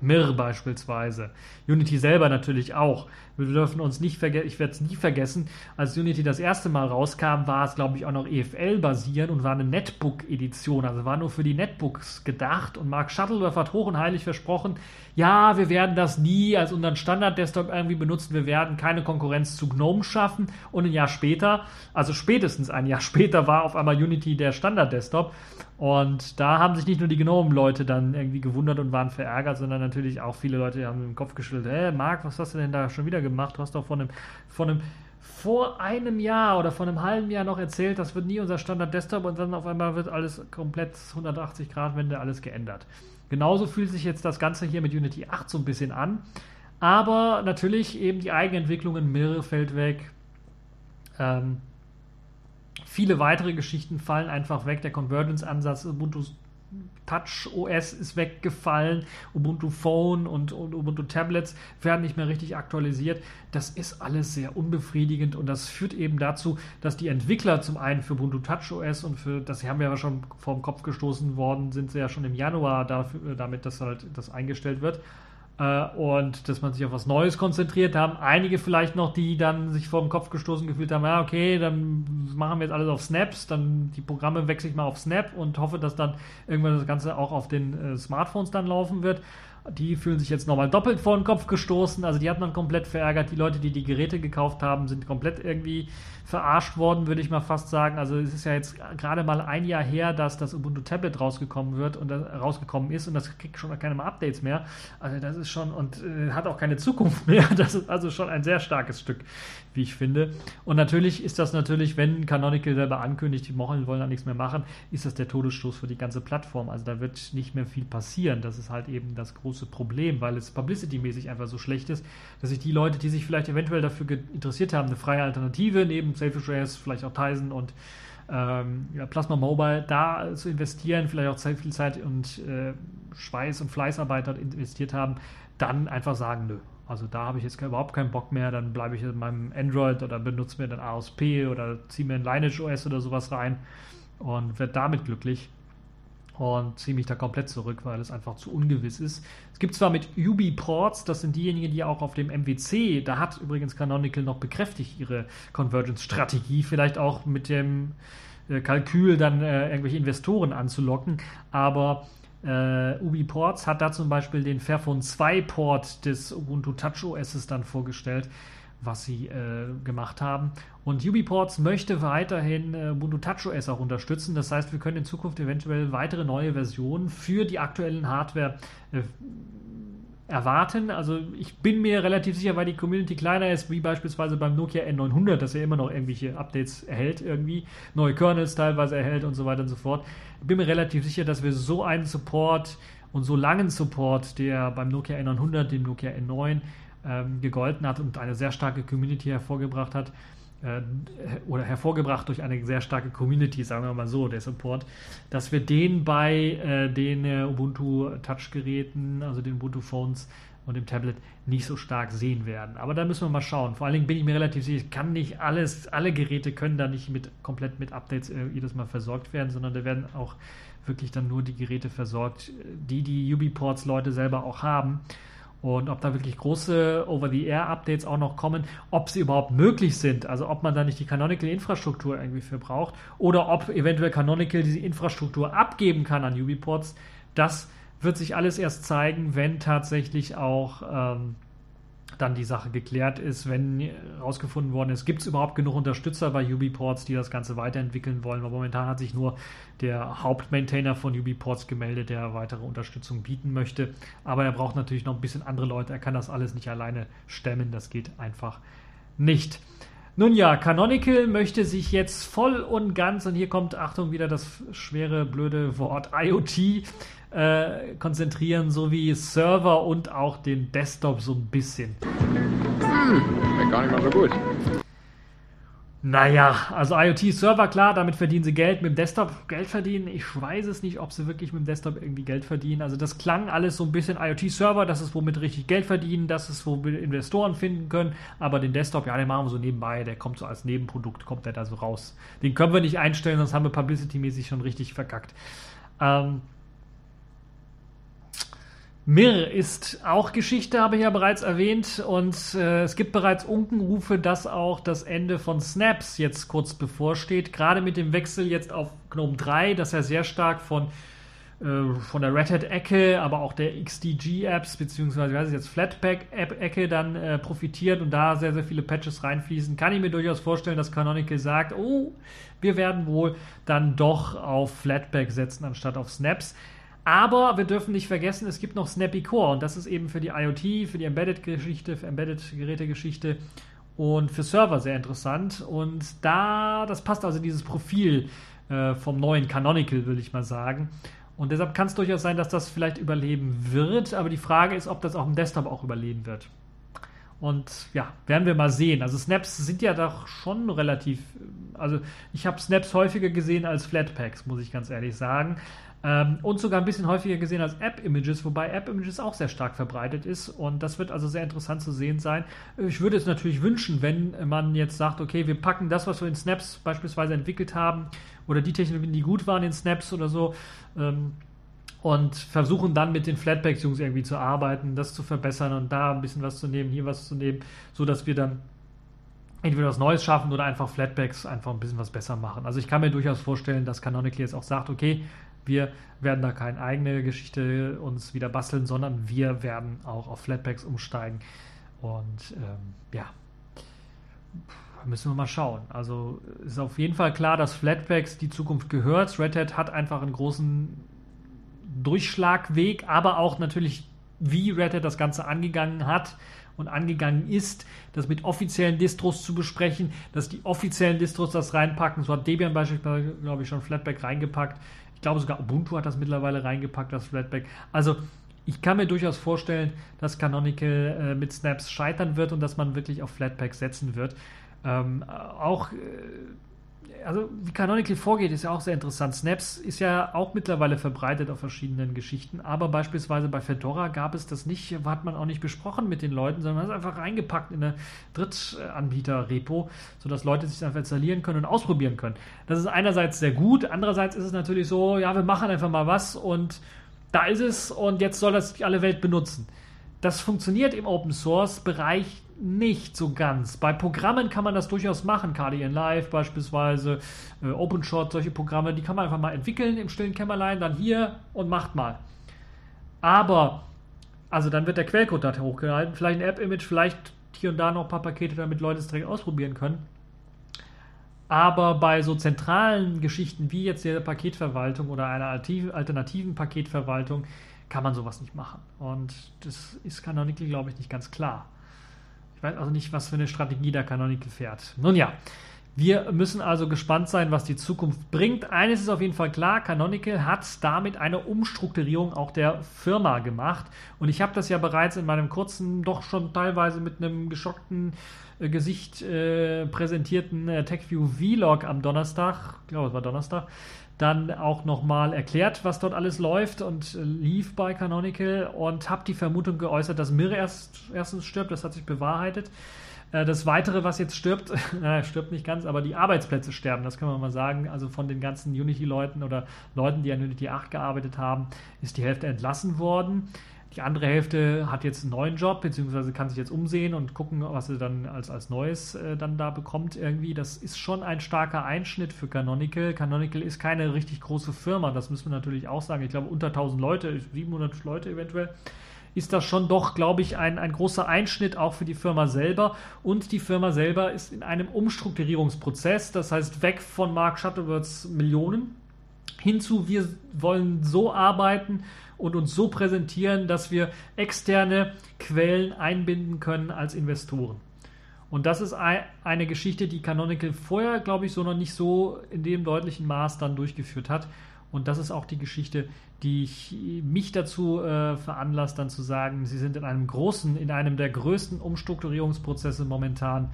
Mir beispielsweise. Unity selber natürlich auch. Wir dürfen uns nicht vergessen, ich werde es nie vergessen, als Unity das erste Mal rauskam, war es, glaube ich, auch noch EFL basierend und war eine Netbook-Edition. Also war nur für die Netbooks gedacht. Und Mark Shuttleworth hat hoch und heilig versprochen, ja, wir werden das nie als unseren Standard-Desktop irgendwie benutzen. Wir werden keine Konkurrenz zu GNOME schaffen. Und ein Jahr später, also spätestens ein Jahr später, war auf einmal Unity der Standard-Desktop. Und da haben sich nicht nur die GNOME-Leute dann irgendwie gewundert und waren verärgert, sondern natürlich auch viele Leute haben den Kopf geschüttelt. Hä, Marc, was hast du denn da schon wieder gemacht? Du hast doch von einem, von einem vor einem Jahr oder vor einem halben Jahr noch erzählt, das wird nie unser Standard-Desktop und dann auf einmal wird alles komplett 180 Grad Wende alles geändert. Genauso fühlt sich jetzt das Ganze hier mit Unity 8 so ein bisschen an. Aber natürlich eben die Eigenentwicklungen, Mirror fällt weg. Ähm, viele weitere Geschichten fallen einfach weg. Der Convergence-Ansatz, Ubuntu Touch OS ist weggefallen, Ubuntu Phone und, und, Ubuntu Tablets werden nicht mehr richtig aktualisiert. Das ist alles sehr unbefriedigend und das führt eben dazu, dass die Entwickler zum einen für Ubuntu Touch OS und für das haben wir ja schon vor dem Kopf gestoßen worden, sind sie ja schon im Januar dafür, damit, dass halt das eingestellt wird. Äh, und dass man sich auf was Neues konzentriert. Haben einige vielleicht noch, die dann sich vor den Kopf gestoßen gefühlt haben, ja, okay, dann machen wir jetzt alles auf Snaps, dann die Programme wechsle ich mal auf Snap und hoffe, dass dann irgendwann das Ganze auch auf den äh, Smartphones dann laufen wird. Die fühlen sich jetzt nochmal doppelt vor den Kopf gestoßen. Also die hat man komplett verärgert. Die Leute, die die Geräte gekauft haben, sind komplett irgendwie verarscht worden, würde ich mal fast sagen. Also es ist ja jetzt gerade mal ein Jahr her, dass das Ubuntu Tablet rausgekommen wird und rausgekommen ist und das kriegt schon keine Updates mehr. Also das ist schon und äh, hat auch keine Zukunft mehr. Das ist also schon ein sehr starkes Stück, wie ich finde. Und natürlich ist das natürlich, wenn Canonical selber ankündigt, die Mochen wollen da nichts mehr machen, ist das der Todesstoß für die ganze Plattform. Also da wird nicht mehr viel passieren. Das ist halt eben das große Problem, weil es publicity-mäßig einfach so schlecht ist, dass sich die Leute, die sich vielleicht eventuell dafür interessiert haben, eine freie Alternative neben Selfish OS, vielleicht auch Tizen und ähm, ja, Plasma Mobile, da zu investieren, vielleicht auch sehr viel Zeit und äh, Schweiß und Fleißarbeit dort investiert haben, dann einfach sagen, nö. Also da habe ich jetzt überhaupt keinen Bock mehr, dann bleibe ich in meinem Android oder benutze mir dann ASP oder ziehe mir ein Lineage OS oder sowas rein und werde damit glücklich und ziehe mich da komplett zurück, weil es einfach zu ungewiss ist. Es gibt zwar mit UB-Ports, das sind diejenigen, die auch auf dem MWC, da hat übrigens Canonical noch bekräftigt ihre Convergence-Strategie, vielleicht auch mit dem äh, Kalkül dann äh, irgendwelche Investoren anzulocken, aber äh, UbiPorts hat da zum Beispiel den Fairphone 2 Port des Ubuntu Touch OS dann vorgestellt, was sie äh, gemacht haben. Und UbiPorts möchte weiterhin äh, Ubuntu TouchOS auch unterstützen. Das heißt, wir können in Zukunft eventuell weitere neue Versionen für die aktuellen Hardware äh, erwarten. Also ich bin mir relativ sicher, weil die Community kleiner ist, wie beispielsweise beim Nokia N900, dass er immer noch irgendwelche Updates erhält, irgendwie neue Kernels teilweise erhält und so weiter und so fort. Ich bin mir relativ sicher, dass wir so einen Support und so langen Support, der beim Nokia N900, dem Nokia N9 ähm, gegolten hat und eine sehr starke Community hervorgebracht hat, äh, oder hervorgebracht durch eine sehr starke Community, sagen wir mal so, der Support, dass wir den bei äh, den äh, Ubuntu Touch-Geräten, also den Ubuntu Phones und dem Tablet nicht so stark sehen werden. Aber da müssen wir mal schauen. Vor allen Dingen bin ich mir relativ sicher, ich kann nicht alles, alle Geräte können da nicht mit komplett mit Updates jedes Mal versorgt werden, sondern da werden auch wirklich dann nur die Geräte versorgt, die die UbiPorts Leute selber auch haben und ob da wirklich große Over-the-Air-Updates auch noch kommen, ob sie überhaupt möglich sind, also ob man da nicht die Canonical-Infrastruktur irgendwie für braucht oder ob eventuell Canonical diese Infrastruktur abgeben kann an Ubiports, das wird sich alles erst zeigen, wenn tatsächlich auch ähm, dann die Sache geklärt ist, wenn herausgefunden worden ist, gibt es überhaupt genug Unterstützer bei UbiPorts, die das Ganze weiterentwickeln wollen. Weil momentan hat sich nur der Hauptmaintainer von UbiPorts gemeldet, der weitere Unterstützung bieten möchte. Aber er braucht natürlich noch ein bisschen andere Leute. Er kann das alles nicht alleine stemmen. Das geht einfach nicht. Nun ja, Canonical möchte sich jetzt voll und ganz, und hier kommt, Achtung, wieder das schwere, blöde Wort IoT, äh, konzentrieren, sowie Server und auch den Desktop so ein bisschen. Hm, gar nicht mal so gut. Naja, also IoT-Server, klar, damit verdienen sie Geld. Mit dem Desktop Geld verdienen, ich weiß es nicht, ob sie wirklich mit dem Desktop irgendwie Geld verdienen. Also das klang alles so ein bisschen IoT-Server, das ist womit richtig Geld verdienen, das ist, wo wir Investoren finden können. Aber den Desktop, ja, den machen wir so nebenbei, der kommt so als Nebenprodukt, kommt der da so raus. Den können wir nicht einstellen, sonst haben wir publicity-mäßig schon richtig verkackt. Ähm, Mir ist auch Geschichte, habe ich ja bereits erwähnt. Und äh, es gibt bereits Unkenrufe, dass auch das Ende von Snaps jetzt kurz bevorsteht. Gerade mit dem Wechsel jetzt auf GNOME 3, dass er sehr stark von, äh, von der Red Hat-Ecke, aber auch der XDG-Apps, beziehungsweise weiß jetzt Flatpak-Ecke dann äh, profitiert und da sehr, sehr viele Patches reinfließen, kann ich mir durchaus vorstellen, dass Canonical sagt, oh, wir werden wohl dann doch auf Flatpak setzen, anstatt auf Snaps. Aber wir dürfen nicht vergessen, es gibt noch Snappy Core und das ist eben für die IoT, für die Embedded-Geschichte, für Embedded-Geräte-Geschichte und für Server sehr interessant. Und da, das passt also dieses Profil äh, vom neuen Canonical, würde ich mal sagen. Und deshalb kann es durchaus sein, dass das vielleicht überleben wird, aber die Frage ist, ob das auch im Desktop auch überleben wird. Und ja, werden wir mal sehen. Also Snaps sind ja doch schon relativ, also ich habe Snaps häufiger gesehen als Flatpaks, muss ich ganz ehrlich sagen. Ähm, und sogar ein bisschen häufiger gesehen als App-Images, wobei App-Images auch sehr stark verbreitet ist. Und das wird also sehr interessant zu sehen sein. Ich würde es natürlich wünschen, wenn man jetzt sagt, okay, wir packen das, was wir in Snaps beispielsweise entwickelt haben, oder die Technologien, die gut waren in Snaps oder so, ähm, und versuchen dann mit den Flatpaks-Jungs irgendwie zu arbeiten, das zu verbessern und da ein bisschen was zu nehmen, hier was zu nehmen, so dass wir dann entweder was Neues schaffen oder einfach Flatbacks einfach ein bisschen was besser machen. Also ich kann mir durchaus vorstellen, dass Canonical jetzt auch sagt, okay, wir werden da keine eigene Geschichte uns wieder basteln, sondern wir werden auch auf Flatbacks umsteigen. Und ähm, ja, müssen wir mal schauen. Also ist auf jeden Fall klar, dass Flatbacks die Zukunft gehört. Red Hat hat einfach einen großen Durchschlagweg, aber auch natürlich, wie Red Hat das Ganze angegangen hat und angegangen ist, das mit offiziellen Distros zu besprechen, dass die offiziellen Distros das reinpacken. So hat Debian beispielsweise, glaube ich, schon Flatpak reingepackt. Ich glaube sogar Ubuntu hat das mittlerweile reingepackt, das Flatpak. Also ich kann mir durchaus vorstellen, dass Canonical äh, mit Snaps scheitern wird und dass man wirklich auf Flatpak setzen wird. Ähm, auch äh, also wie Canonical vorgeht, ist ja auch sehr interessant. Snaps ist ja auch mittlerweile verbreitet auf verschiedenen Geschichten, aber beispielsweise bei Fedora gab es das nicht, hat man auch nicht besprochen mit den Leuten, sondern hat es einfach reingepackt in eine Drittanbieter-Repo, sodass Leute sich einfach installieren können und ausprobieren können. Das ist einerseits sehr gut, andererseits ist es natürlich so, ja, wir machen einfach mal was und da ist es und jetzt soll das alle Welt benutzen. Das funktioniert im Open Source Bereich nicht so ganz. Bei Programmen kann man das durchaus machen, KDN Live beispielsweise, äh, OpenShot, solche Programme, die kann man einfach mal entwickeln im stillen Kämmerlein, dann hier und macht mal. Aber, also dann wird der Quellcode da hochgehalten, vielleicht ein App-Image, vielleicht hier und da noch ein paar Pakete, damit Leute es direkt ausprobieren können. Aber bei so zentralen Geschichten wie jetzt der Paketverwaltung oder einer alternativen Paketverwaltung kann man sowas nicht machen. Und das ist Canonical, glaube ich, nicht ganz klar weiß also nicht, was für eine Strategie da Canonical fährt. Nun ja, wir müssen also gespannt sein, was die Zukunft bringt. Eines ist auf jeden Fall klar, Canonical hat damit eine Umstrukturierung auch der Firma gemacht. Und ich habe das ja bereits in meinem kurzen, doch schon teilweise mit einem geschockten äh, Gesicht äh, präsentierten äh, TechView Vlog am Donnerstag, ich glaube es war Donnerstag, dann auch nochmal erklärt, was dort alles läuft und äh, lief bei Canonical und habe die Vermutung geäußert, dass Mirre erst, erstens stirbt, das hat sich bewahrheitet. Äh, das Weitere, was jetzt stirbt, äh, stirbt nicht ganz, aber die Arbeitsplätze sterben, das kann man mal sagen. Also von den ganzen Unity-Leuten oder Leuten, die an Unity 8 gearbeitet haben, ist die Hälfte entlassen worden. Die andere Hälfte hat jetzt einen neuen Job, beziehungsweise kann sich jetzt umsehen und gucken, was sie dann als, als Neues äh, dann da bekommt irgendwie. Das ist schon ein starker Einschnitt für Canonical. Canonical ist keine richtig große Firma, das müssen wir natürlich auch sagen. Ich glaube, unter 1000 Leute, 700 Leute eventuell ist das schon doch, glaube ich, ein, ein großer Einschnitt auch für die Firma selber. Und die Firma selber ist in einem Umstrukturierungsprozess, das heißt weg von Mark Shuttleworths Millionen hinzu, wir wollen so arbeiten, und uns so präsentieren, dass wir externe Quellen einbinden können als Investoren. Und das ist eine Geschichte, die Canonical vorher, glaube ich, so noch nicht so in dem deutlichen Maß dann durchgeführt hat. Und das ist auch die Geschichte, die ich, mich dazu äh, veranlasst, dann zu sagen, sie sind in einem großen, in einem der größten Umstrukturierungsprozesse momentan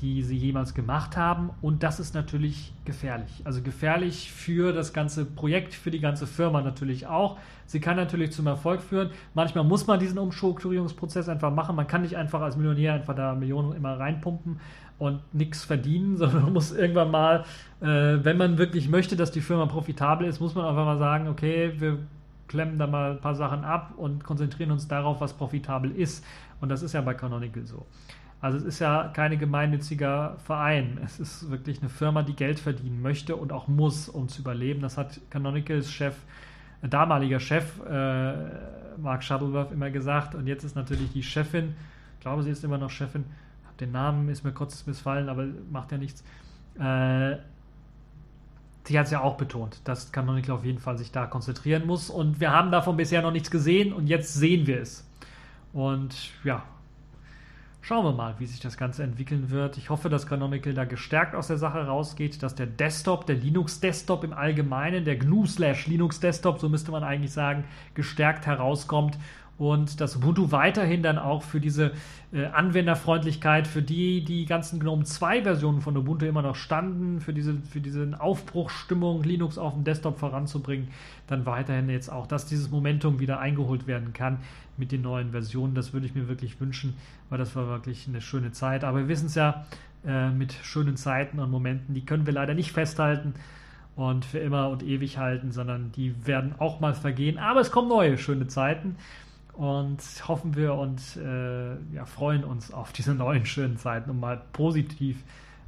die sie jemals gemacht haben. Und das ist natürlich gefährlich. Also gefährlich für das ganze Projekt, für die ganze Firma natürlich auch. Sie kann natürlich zum Erfolg führen. Manchmal muss man diesen Umstrukturierungsprozess einfach machen. Man kann nicht einfach als Millionär einfach da Millionen immer reinpumpen und nichts verdienen, sondern man muss irgendwann mal, äh, wenn man wirklich möchte, dass die Firma profitabel ist, muss man einfach mal sagen, okay, wir klemmen da mal ein paar Sachen ab und konzentrieren uns darauf, was profitabel ist. Und das ist ja bei Canonical so. Also es ist ja kein gemeinnütziger Verein. Es ist wirklich eine Firma, die Geld verdienen möchte und auch muss, um zu überleben. Das hat Canonicals Chef, äh, damaliger Chef äh, Mark Shuttleworth immer gesagt. Und jetzt ist natürlich die Chefin, ich glaube, sie ist immer noch Chefin, den Namen ist mir kurz missfallen, aber macht ja nichts. Äh, sie hat es ja auch betont, dass Canonical auf jeden Fall sich da konzentrieren muss. Und wir haben davon bisher noch nichts gesehen und jetzt sehen wir es. Und ja, Schauen wir mal, wie sich das Ganze entwickeln wird. Ich hoffe, dass Canonical da gestärkt aus der Sache rausgeht, dass der Desktop, der Linux-Desktop im Allgemeinen, der GNU-Linux-Desktop, so müsste man eigentlich sagen, gestärkt herauskommt und dass Ubuntu weiterhin dann auch für diese äh, Anwenderfreundlichkeit, für die die ganzen GNOME 2 Versionen von Ubuntu immer noch standen, für diese, für diese Aufbruchsstimmung Linux auf dem Desktop voranzubringen, dann weiterhin jetzt auch, dass dieses Momentum wieder eingeholt werden kann mit den neuen Versionen. Das würde ich mir wirklich wünschen, weil das war wirklich eine schöne Zeit. Aber wir wissen es ja, äh, mit schönen Zeiten und Momenten, die können wir leider nicht festhalten. und für immer und ewig halten, sondern die werden auch mal vergehen. Aber es kommen neue schöne Zeiten und hoffen wir und äh, ja, freuen uns auf diese neuen schönen Zeiten, um mal positiv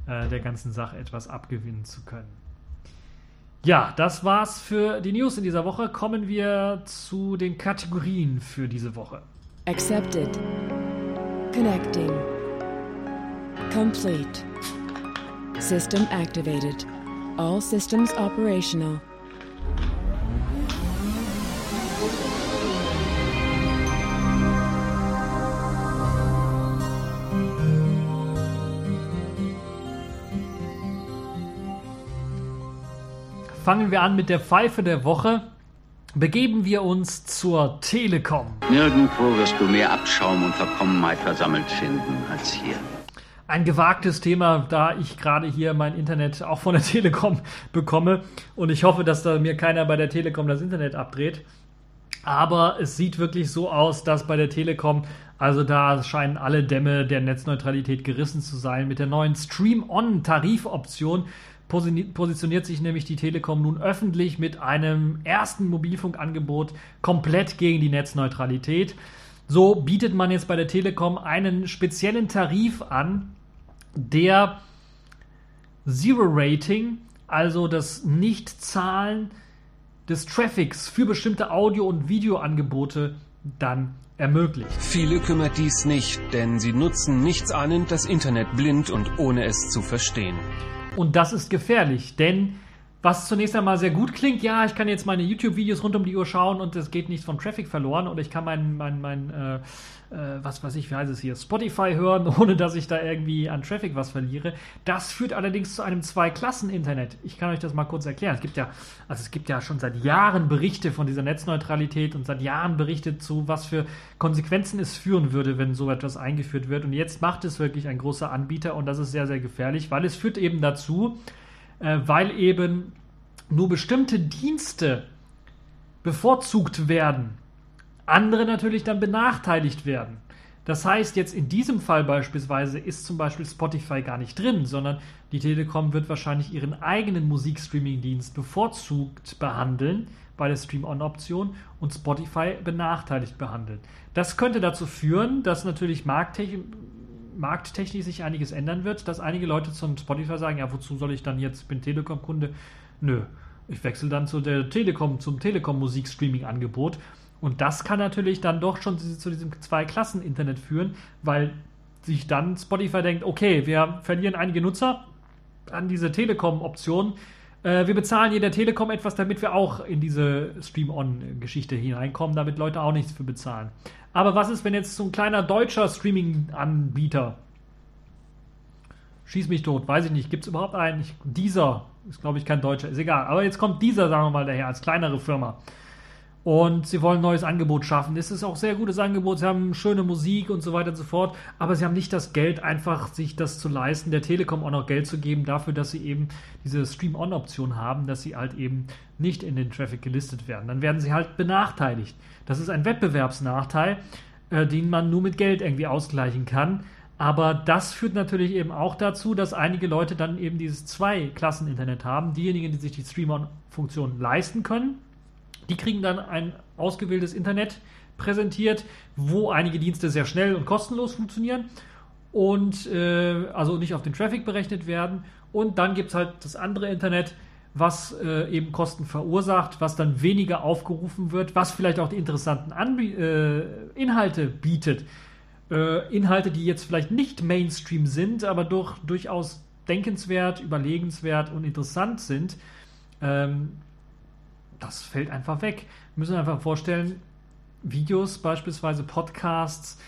äh, der ganzen Sache etwas abgewinnen zu können. Ja, das war's für die News in dieser Woche. Kommen wir zu den Kategorien für diese Woche. Accepted. Connecting. Complete. System activated. All systems operational. Fangen wir an mit der Pfeife der Woche. Begeben wir uns zur Telekom. Nirgendwo wirst du mehr Abschaum und Verkommenheit versammelt finden als hier. Ein gewagtes Thema, da ich gerade hier mein Internet auch von der Telekom bekomme und ich hoffe, dass da mir keiner bei der Telekom das Internet abdreht. Aber es sieht wirklich so aus, dass bei der Telekom, also da scheinen alle Dämme der Netzneutralität gerissen zu sein. Mit der neuen Stream-On-Tarifoption positioniert sich nämlich die Telekom nun öffentlich mit einem ersten Mobilfunkangebot komplett gegen die Netzneutralität. So bietet man jetzt bei der Telekom einen speziellen Tarif an, der Zero Rating, also das Nichtzahlen des Traffics für bestimmte Audio- und Videoangebote dann ermöglicht. Viele kümmert dies nicht, denn sie nutzen nichts ahnend das Internet blind und ohne es zu verstehen. Und das ist gefährlich, denn was zunächst einmal sehr gut klingt, ja, ich kann jetzt meine YouTube-Videos rund um die Uhr schauen und es geht nichts vom Traffic verloren oder ich kann mein, mein, mein äh, was weiß ich, wie heißt es hier, Spotify hören, ohne dass ich da irgendwie an Traffic was verliere. Das führt allerdings zu einem Zwei-Klassen-Internet. Ich kann euch das mal kurz erklären. Es gibt ja, also es gibt ja schon seit Jahren Berichte von dieser Netzneutralität und seit Jahren Berichte zu, was für Konsequenzen es führen würde, wenn so etwas eingeführt wird. Und jetzt macht es wirklich ein großer Anbieter und das ist sehr, sehr gefährlich, weil es führt eben dazu, äh, weil eben nur bestimmte Dienste bevorzugt werden, andere natürlich dann benachteiligt werden. Das heißt, jetzt in diesem Fall beispielsweise ist zum Beispiel Spotify gar nicht drin, sondern die Telekom wird wahrscheinlich ihren eigenen Musikstreaming-Dienst bevorzugt behandeln bei der Stream-On-Option und Spotify benachteiligt behandeln. Das könnte dazu führen, dass natürlich markttechnisch markttechnisch sich einiges ändern wird, dass einige Leute zum Spotify sagen, ja, wozu soll ich dann jetzt, bin Telekom-Kunde? Nö, ich wechsle dann zu der Telekom, zum Telekom-Musik-Streaming-Angebot. Und das kann natürlich dann doch schon zu diesem Zwei-Klassen-Internet führen, weil sich dann Spotify denkt, okay, wir verlieren einige Nutzer an diese Telekom-Option. Äh, wir bezahlen jeder Telekom etwas, damit wir auch in diese Stream-On-Geschichte hineinkommen, damit Leute auch nichts für bezahlen. Aber was ist, wenn jetzt so ein kleiner deutscher Streaming-Anbieter, schieß mich tot, weiß ich nicht, gibt es überhaupt einen? Ich, dieser ist, glaube ich, kein deutscher, ist egal. Aber jetzt kommt dieser, sagen wir mal, daher, als kleinere Firma. Und sie wollen ein neues Angebot schaffen. Es ist auch sehr gutes Angebot. Sie haben schöne Musik und so weiter und so fort. Aber sie haben nicht das Geld, einfach sich das zu leisten, der Telekom auch noch Geld zu geben dafür, dass sie eben diese Stream-On-Option haben, dass sie halt eben nicht in den Traffic gelistet werden. Dann werden sie halt benachteiligt. Das ist ein Wettbewerbsnachteil, äh, den man nur mit Geld irgendwie ausgleichen kann. Aber das führt natürlich eben auch dazu, dass einige Leute dann eben dieses Zwei-Klassen-Internet haben. Diejenigen, die sich die Stream-On-Funktion leisten können, die kriegen dann ein ausgewähltes Internet präsentiert, wo einige Dienste sehr schnell und kostenlos funktionieren und äh, also nicht auf den Traffic berechnet werden. Und dann gibt es halt das andere Internet, was äh, eben Kosten verursacht, was dann weniger aufgerufen wird, was vielleicht auch die interessanten Anbie äh, Inhalte bietet. Äh, Inhalte, die jetzt vielleicht nicht Mainstream sind, aber doch durchaus denkenswert, überlegenswert und interessant sind. Ähm, das fällt einfach weg. Wir müssen einfach vorstellen, Videos, beispielsweise Podcasts,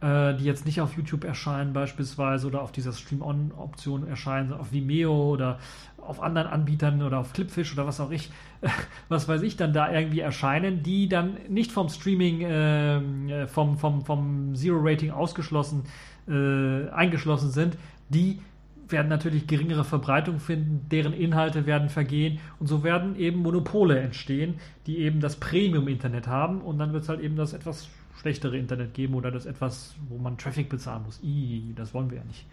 äh, die jetzt nicht auf YouTube erscheinen, beispielsweise, oder auf dieser Stream-On-Option erscheinen, auf Vimeo oder auf anderen Anbietern oder auf Clipfish oder was auch ich, was weiß ich, dann da irgendwie erscheinen, die dann nicht vom Streaming, äh, vom, vom, vom Zero-Rating ausgeschlossen, äh, eingeschlossen sind, die werden natürlich geringere Verbreitung finden, deren Inhalte werden vergehen und so werden eben Monopole entstehen, die eben das Premium-Internet haben und dann wird es halt eben das etwas schlechtere Internet geben oder das etwas, wo man Traffic bezahlen muss. I, das wollen wir ja nicht.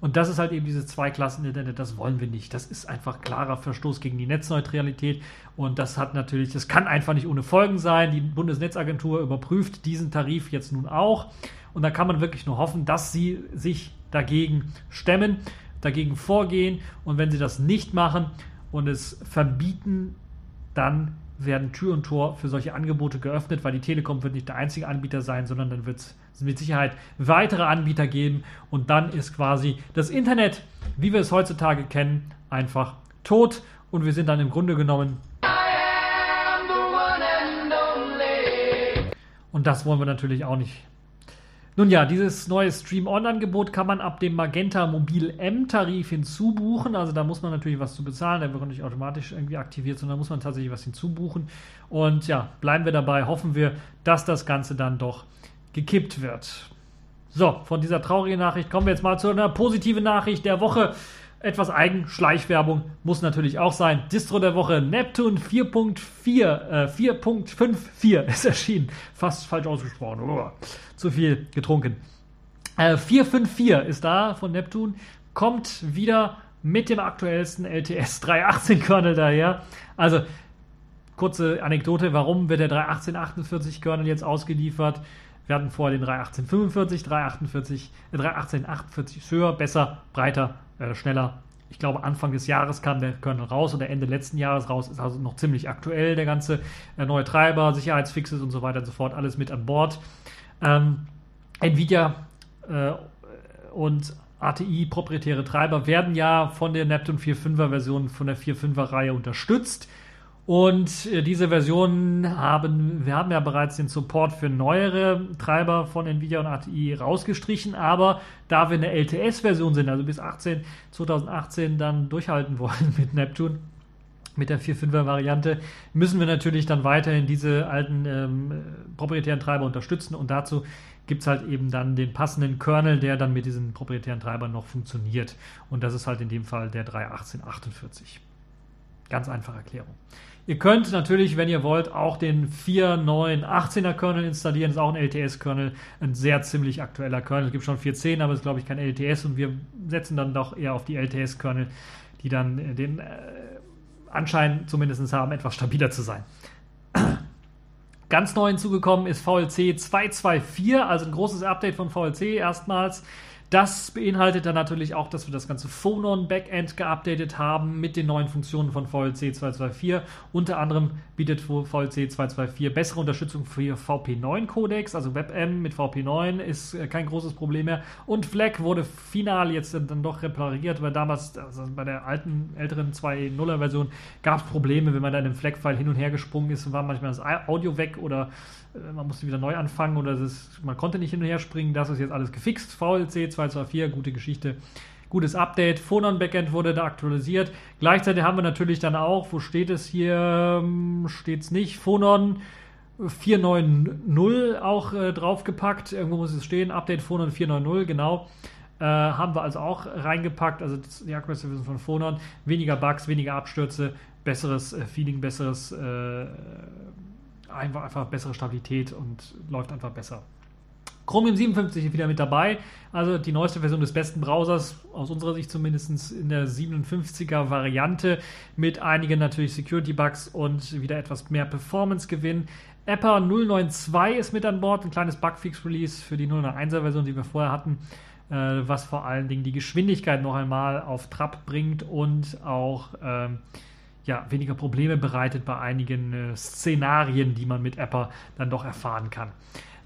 Und das ist halt eben dieses Zweiklassen-Internet, das wollen wir nicht. Das ist einfach klarer Verstoß gegen die Netzneutralität. Und das hat natürlich, das kann einfach nicht ohne Folgen sein. Die Bundesnetzagentur überprüft diesen Tarif jetzt nun auch. Und da kann man wirklich nur hoffen, dass sie sich dagegen stemmen, dagegen vorgehen. Und wenn sie das nicht machen und es verbieten, dann werden Tür und Tor für solche Angebote geöffnet, weil die Telekom wird nicht der einzige Anbieter sein, sondern dann wird es mit Sicherheit weitere Anbieter geben und dann ist quasi das Internet, wie wir es heutzutage kennen, einfach tot und wir sind dann im Grunde genommen und das wollen wir natürlich auch nicht. Nun ja, dieses neue Stream-On-Angebot kann man ab dem Magenta Mobil M-Tarif hinzubuchen. Also da muss man natürlich was zu bezahlen. Der wird nicht automatisch irgendwie aktiviert, sondern da muss man tatsächlich was hinzubuchen. Und ja, bleiben wir dabei. Hoffen wir, dass das Ganze dann doch gekippt wird. So, von dieser traurigen Nachricht kommen wir jetzt mal zu einer positiven Nachricht der Woche. Etwas Eigenschleichwerbung muss natürlich auch sein. Distro der Woche Neptune 4.4, äh, 4.54 ist erschienen. Fast falsch ausgesprochen. Oh, zu viel getrunken. Äh, 454 ist da von Neptune. Kommt wieder mit dem aktuellsten LTS 318 Kernel daher. Also kurze Anekdote, warum wird der 31848 Kernel jetzt ausgeliefert? Wir hatten vorher den 31845, 348, äh, 31848 ist höher, besser, breiter, äh, schneller. Ich glaube, Anfang des Jahres kam der Kernel raus oder Ende letzten Jahres raus. Ist also noch ziemlich aktuell, der ganze äh, neue Treiber, Sicherheitsfixes und so weiter und so fort, alles mit an Bord. Ähm, Nvidia äh, und ATI, proprietäre Treiber, werden ja von der Neptune 4.5er Version, von der 4.5er Reihe unterstützt. Und äh, diese Versionen haben, wir haben ja bereits den Support für neuere Treiber von Nvidia und ATI rausgestrichen, aber da wir eine LTS-Version sind, also bis 18, 2018 dann durchhalten wollen mit Neptune, mit der 4.5er Variante, müssen wir natürlich dann weiterhin diese alten ähm, proprietären Treiber unterstützen und dazu gibt es halt eben dann den passenden Kernel, der dann mit diesen proprietären Treibern noch funktioniert. Und das ist halt in dem Fall der 3.1848. Ganz einfache Erklärung. Ihr könnt natürlich, wenn ihr wollt, auch den 4.9.18er Kernel installieren. Das ist auch ein LTS-Kernel, ein sehr ziemlich aktueller Kernel. Es gibt schon 4.10, aber es ist, glaube ich, kein LTS und wir setzen dann doch eher auf die LTS-Kernel, die dann den äh, Anschein zumindest haben, etwas stabiler zu sein. Ganz neu hinzugekommen ist VLC 224, also ein großes Update von VLC erstmals. Das beinhaltet dann natürlich auch, dass wir das ganze Phonon Backend geupdatet haben mit den neuen Funktionen von VLC 224. Unter anderem bietet VLC 224 bessere Unterstützung für VP9 Codecs, also WebM mit VP9 ist äh, kein großes Problem mehr. Und FLAC wurde final jetzt dann doch repariert, weil damals, also bei der alten, älteren 2.0er Version gab es Probleme, wenn man da in einem FLAC-File hin und her gesprungen ist, war manchmal das Audio weg oder man musste wieder neu anfangen oder ist, man konnte nicht hin und her springen. Das ist jetzt alles gefixt. VLC 224, gute Geschichte. Gutes Update. Phonon Backend wurde da aktualisiert. Gleichzeitig haben wir natürlich dann auch, wo steht es hier? Ähm, steht es nicht. Phonon 490 auch äh, draufgepackt. Irgendwo muss es stehen. Update Phonon 490, genau. Äh, haben wir also auch reingepackt. Also die aktuellste Version von Phonon. Weniger Bugs, weniger Abstürze, besseres äh, Feeling, besseres äh, einfach, einfach bessere Stabilität und läuft einfach besser. Chromium 57 ist wieder mit dabei, also die neueste Version des besten Browsers, aus unserer Sicht zumindest in der 57er Variante, mit einigen natürlich Security-Bugs und wieder etwas mehr Performance-Gewinn. Appa 092 ist mit an Bord, ein kleines Bugfix-Release für die 091er Version, die wir vorher hatten, äh, was vor allen Dingen die Geschwindigkeit noch einmal auf Trab bringt und auch. Ähm, ja, weniger Probleme bereitet bei einigen äh, Szenarien, die man mit Apple dann doch erfahren kann.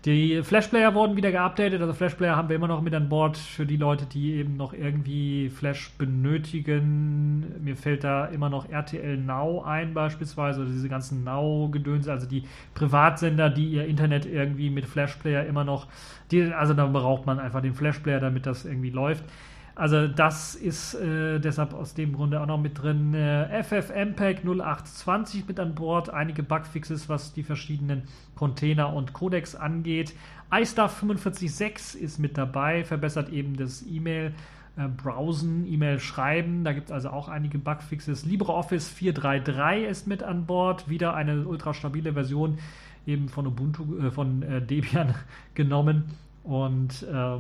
Die Flash-Player wurden wieder geupdatet, also Flash-Player haben wir immer noch mit an Bord für die Leute, die eben noch irgendwie Flash benötigen. Mir fällt da immer noch RTL Now ein beispielsweise, oder diese ganzen Now-Gedöns, also die Privatsender, die ihr Internet irgendwie mit Flash-Player immer noch, die, also da braucht man einfach den Flash-Player, damit das irgendwie läuft. Also das ist äh, deshalb aus dem Grunde auch noch mit drin. Äh, FFmpeg 0820 mit an Bord, einige Bugfixes, was die verschiedenen Container und Codecs angeht. iStuff 45.6 ist mit dabei, verbessert eben das E-Mail. Äh, Browsen, E-Mail schreiben, da gibt es also auch einige Bugfixes. LibreOffice 4.3.3 ist mit an Bord, wieder eine ultra stabile Version eben von Ubuntu, äh, von äh, Debian genommen und äh,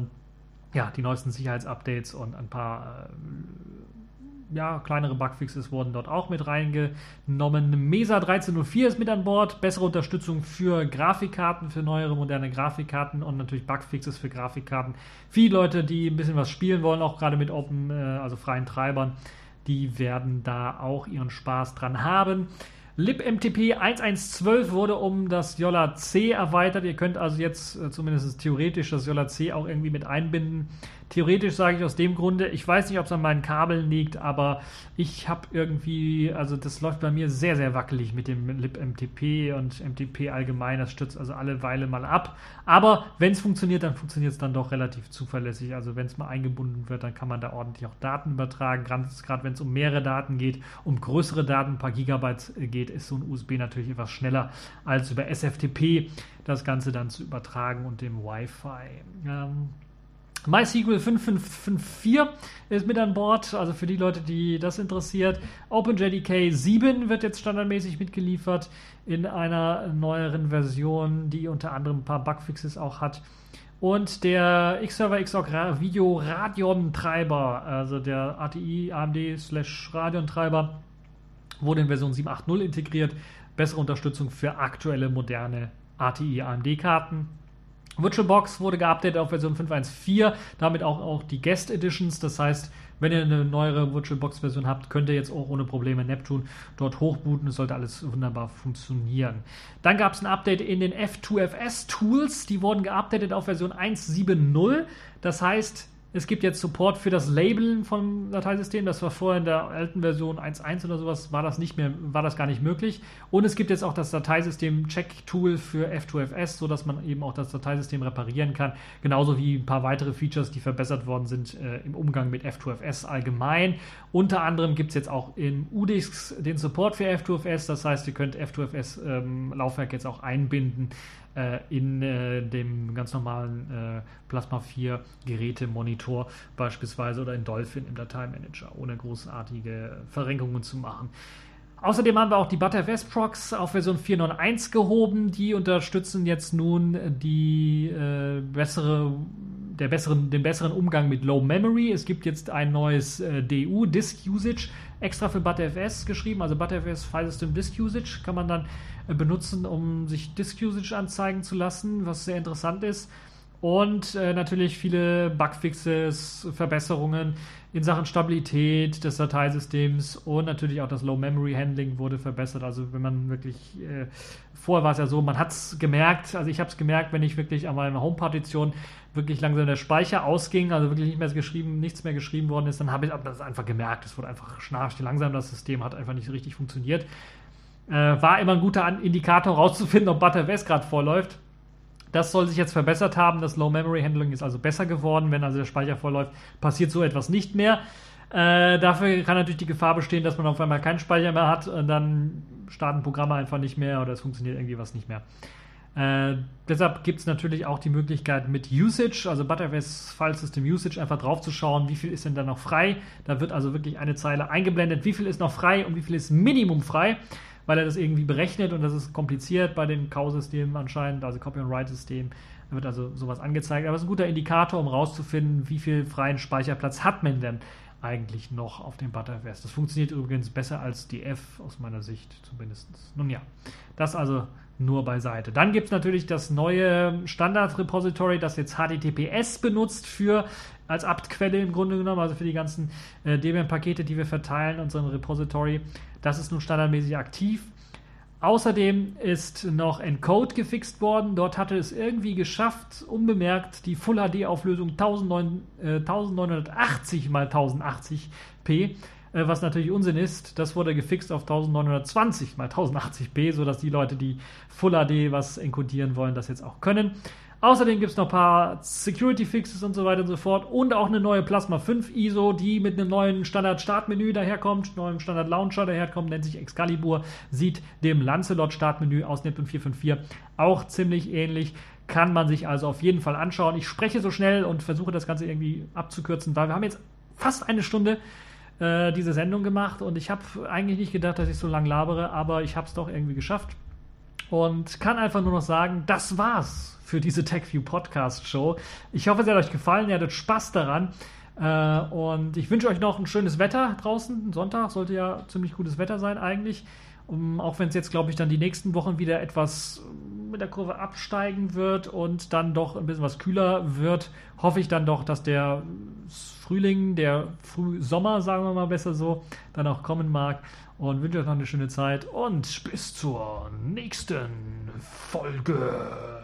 ja, die neuesten Sicherheitsupdates und ein paar äh, ja, kleinere Bugfixes wurden dort auch mit reingenommen. Mesa 1304 ist mit an Bord. Bessere Unterstützung für Grafikkarten, für neuere moderne Grafikkarten und natürlich Bugfixes für Grafikkarten. Viele Leute, die ein bisschen was spielen wollen, auch gerade mit Open, äh, also freien Treibern, die werden da auch ihren Spaß dran haben. Libmtp 1112 wurde um das Jolla C erweitert. Ihr könnt also jetzt äh, zumindest theoretisch das Jolla C auch irgendwie mit einbinden. Theoretisch sage ich aus dem Grunde, ich weiß nicht, ob es an meinen Kabeln liegt, aber ich habe irgendwie, also das läuft bei mir sehr, sehr wackelig mit dem libmtp und MTP allgemein. Das stürzt also alle Weile mal ab. Aber wenn es funktioniert, dann funktioniert es dann doch relativ zuverlässig. Also wenn es mal eingebunden wird, dann kann man da ordentlich auch Daten übertragen. Gerade wenn es um mehrere Daten geht, um größere Daten, ein paar Gigabyte äh, geht, ist so ein USB natürlich etwas schneller als über SFTP das Ganze dann zu übertragen und dem Wi-Fi. Ähm, MySQL 5554 ist mit an Bord, also für die Leute, die das interessiert. OpenJDK 7 wird jetzt standardmäßig mitgeliefert in einer neueren Version, die unter anderem ein paar Bugfixes auch hat. Und der X-Server XOC Video Radeon Treiber, also der ATI AMD slash Radeon Treiber, wurde in Version 7.8.0 integriert. Bessere Unterstützung für aktuelle moderne ATI AMD Karten. VirtualBox wurde geupdatet auf Version 5.1.4, damit auch, auch die Guest Editions. Das heißt, wenn ihr eine neuere VirtualBox-Version habt, könnt ihr jetzt auch ohne Probleme Neptune dort hochbooten. Es sollte alles wunderbar funktionieren. Dann gab es ein Update in den F2FS-Tools. Die wurden geupdatet auf Version 1.7.0. Das heißt, es gibt jetzt Support für das Labeln von Dateisystemen. Das war vorher in der alten Version 1.1 oder sowas, war das nicht mehr, war das gar nicht möglich. Und es gibt jetzt auch das Dateisystem-Check-Tool für F2FS, sodass man eben auch das Dateisystem reparieren kann. Genauso wie ein paar weitere Features, die verbessert worden sind äh, im Umgang mit F2FS allgemein. Unter anderem gibt es jetzt auch in UDIX den Support für F2FS. Das heißt, ihr könnt F2FS-Laufwerk ähm, jetzt auch einbinden in äh, dem ganz normalen äh, Plasma 4 Gerätemonitor beispielsweise oder in Dolphin im Dateimanager, ohne großartige Verrenkungen zu machen. Außerdem haben wir auch die ButterFS Procs auf Version 4.9.1 gehoben. Die unterstützen jetzt nun die äh, bessere, der besseren, den besseren Umgang mit Low Memory. Es gibt jetzt ein neues äh, DU, Disk Usage, extra für ButterFS geschrieben. Also ButterFS File System Disk Usage kann man dann äh, benutzen, um sich Disk Usage anzeigen zu lassen, was sehr interessant ist. Und äh, natürlich viele Bugfixes, Verbesserungen in Sachen Stabilität des Dateisystems und natürlich auch das Low Memory Handling wurde verbessert. Also wenn man wirklich, äh, vorher war es ja so, man hat es gemerkt, also ich habe es gemerkt, wenn ich wirklich an meiner Home-Partition wirklich langsam der Speicher ausging, also wirklich nicht mehr geschrieben, nichts mehr geschrieben worden ist, dann habe ich das einfach gemerkt. Es wurde einfach schnarcht langsam, das System hat einfach nicht richtig funktioniert. Äh, war immer ein guter Indikator rauszufinden, ob ButterWS gerade vorläuft. Das soll sich jetzt verbessert haben. Das Low Memory Handling ist also besser geworden. Wenn also der Speicher vorläuft, passiert so etwas nicht mehr. Äh, dafür kann natürlich die Gefahr bestehen, dass man auf einmal keinen Speicher mehr hat und dann starten Programme einfach nicht mehr oder es funktioniert irgendwie was nicht mehr. Äh, deshalb gibt es natürlich auch die Möglichkeit mit Usage, also Butterfs File System Usage, einfach drauf zu schauen, wie viel ist denn da noch frei. Da wird also wirklich eine Zeile eingeblendet, wie viel ist noch frei und wie viel ist Minimum frei weil er das irgendwie berechnet und das ist kompliziert bei den Kau-Systemen anscheinend, also Copy and Write-System. Da wird also sowas angezeigt. Aber es ist ein guter Indikator, um rauszufinden, wie viel freien Speicherplatz hat man denn eigentlich noch auf dem Butterfest. Das funktioniert übrigens besser als die F aus meiner Sicht zumindest. Nun ja, das also nur beiseite. Dann gibt es natürlich das neue Standard-Repository, das jetzt HTTPS benutzt für als Apt-Quelle im Grunde genommen, also für die ganzen äh, Debian-Pakete, die wir verteilen, unseren Repository. Das ist nun standardmäßig aktiv. Außerdem ist noch Encode gefixt worden. Dort hatte es irgendwie geschafft, unbemerkt die Full HD-Auflösung 1980 x 1080p äh, was natürlich Unsinn ist. Das wurde gefixt auf 1920 x 1080p, sodass die Leute, die Full HD was encodieren wollen, das jetzt auch können. Außerdem gibt es noch ein paar Security Fixes und so weiter und so fort und auch eine neue Plasma 5 ISO, die mit einem neuen Standard Startmenü daherkommt, neuem Standard Launcher daherkommt, nennt sich Excalibur, sieht dem Lancelot Startmenü aus Neptune 454 auch ziemlich ähnlich. Kann man sich also auf jeden Fall anschauen. Ich spreche so schnell und versuche das Ganze irgendwie abzukürzen, weil wir haben jetzt fast eine Stunde äh, diese Sendung gemacht und ich habe eigentlich nicht gedacht, dass ich so lang labere, aber ich habe es doch irgendwie geschafft. Und kann einfach nur noch sagen, das war's für diese TechView Podcast Show. Ich hoffe, es hat euch gefallen, ihr hattet Spaß daran. Äh, und ich wünsche euch noch ein schönes Wetter draußen. Sonntag sollte ja ziemlich gutes Wetter sein eigentlich. Um, auch wenn es jetzt, glaube ich, dann die nächsten Wochen wieder etwas mit der Kurve absteigen wird und dann doch ein bisschen was kühler wird, hoffe ich dann doch, dass der Frühling, der Frühsommer, sagen wir mal besser so, dann auch kommen mag. Und wünsche euch noch eine schöne Zeit und bis zur nächsten Folge.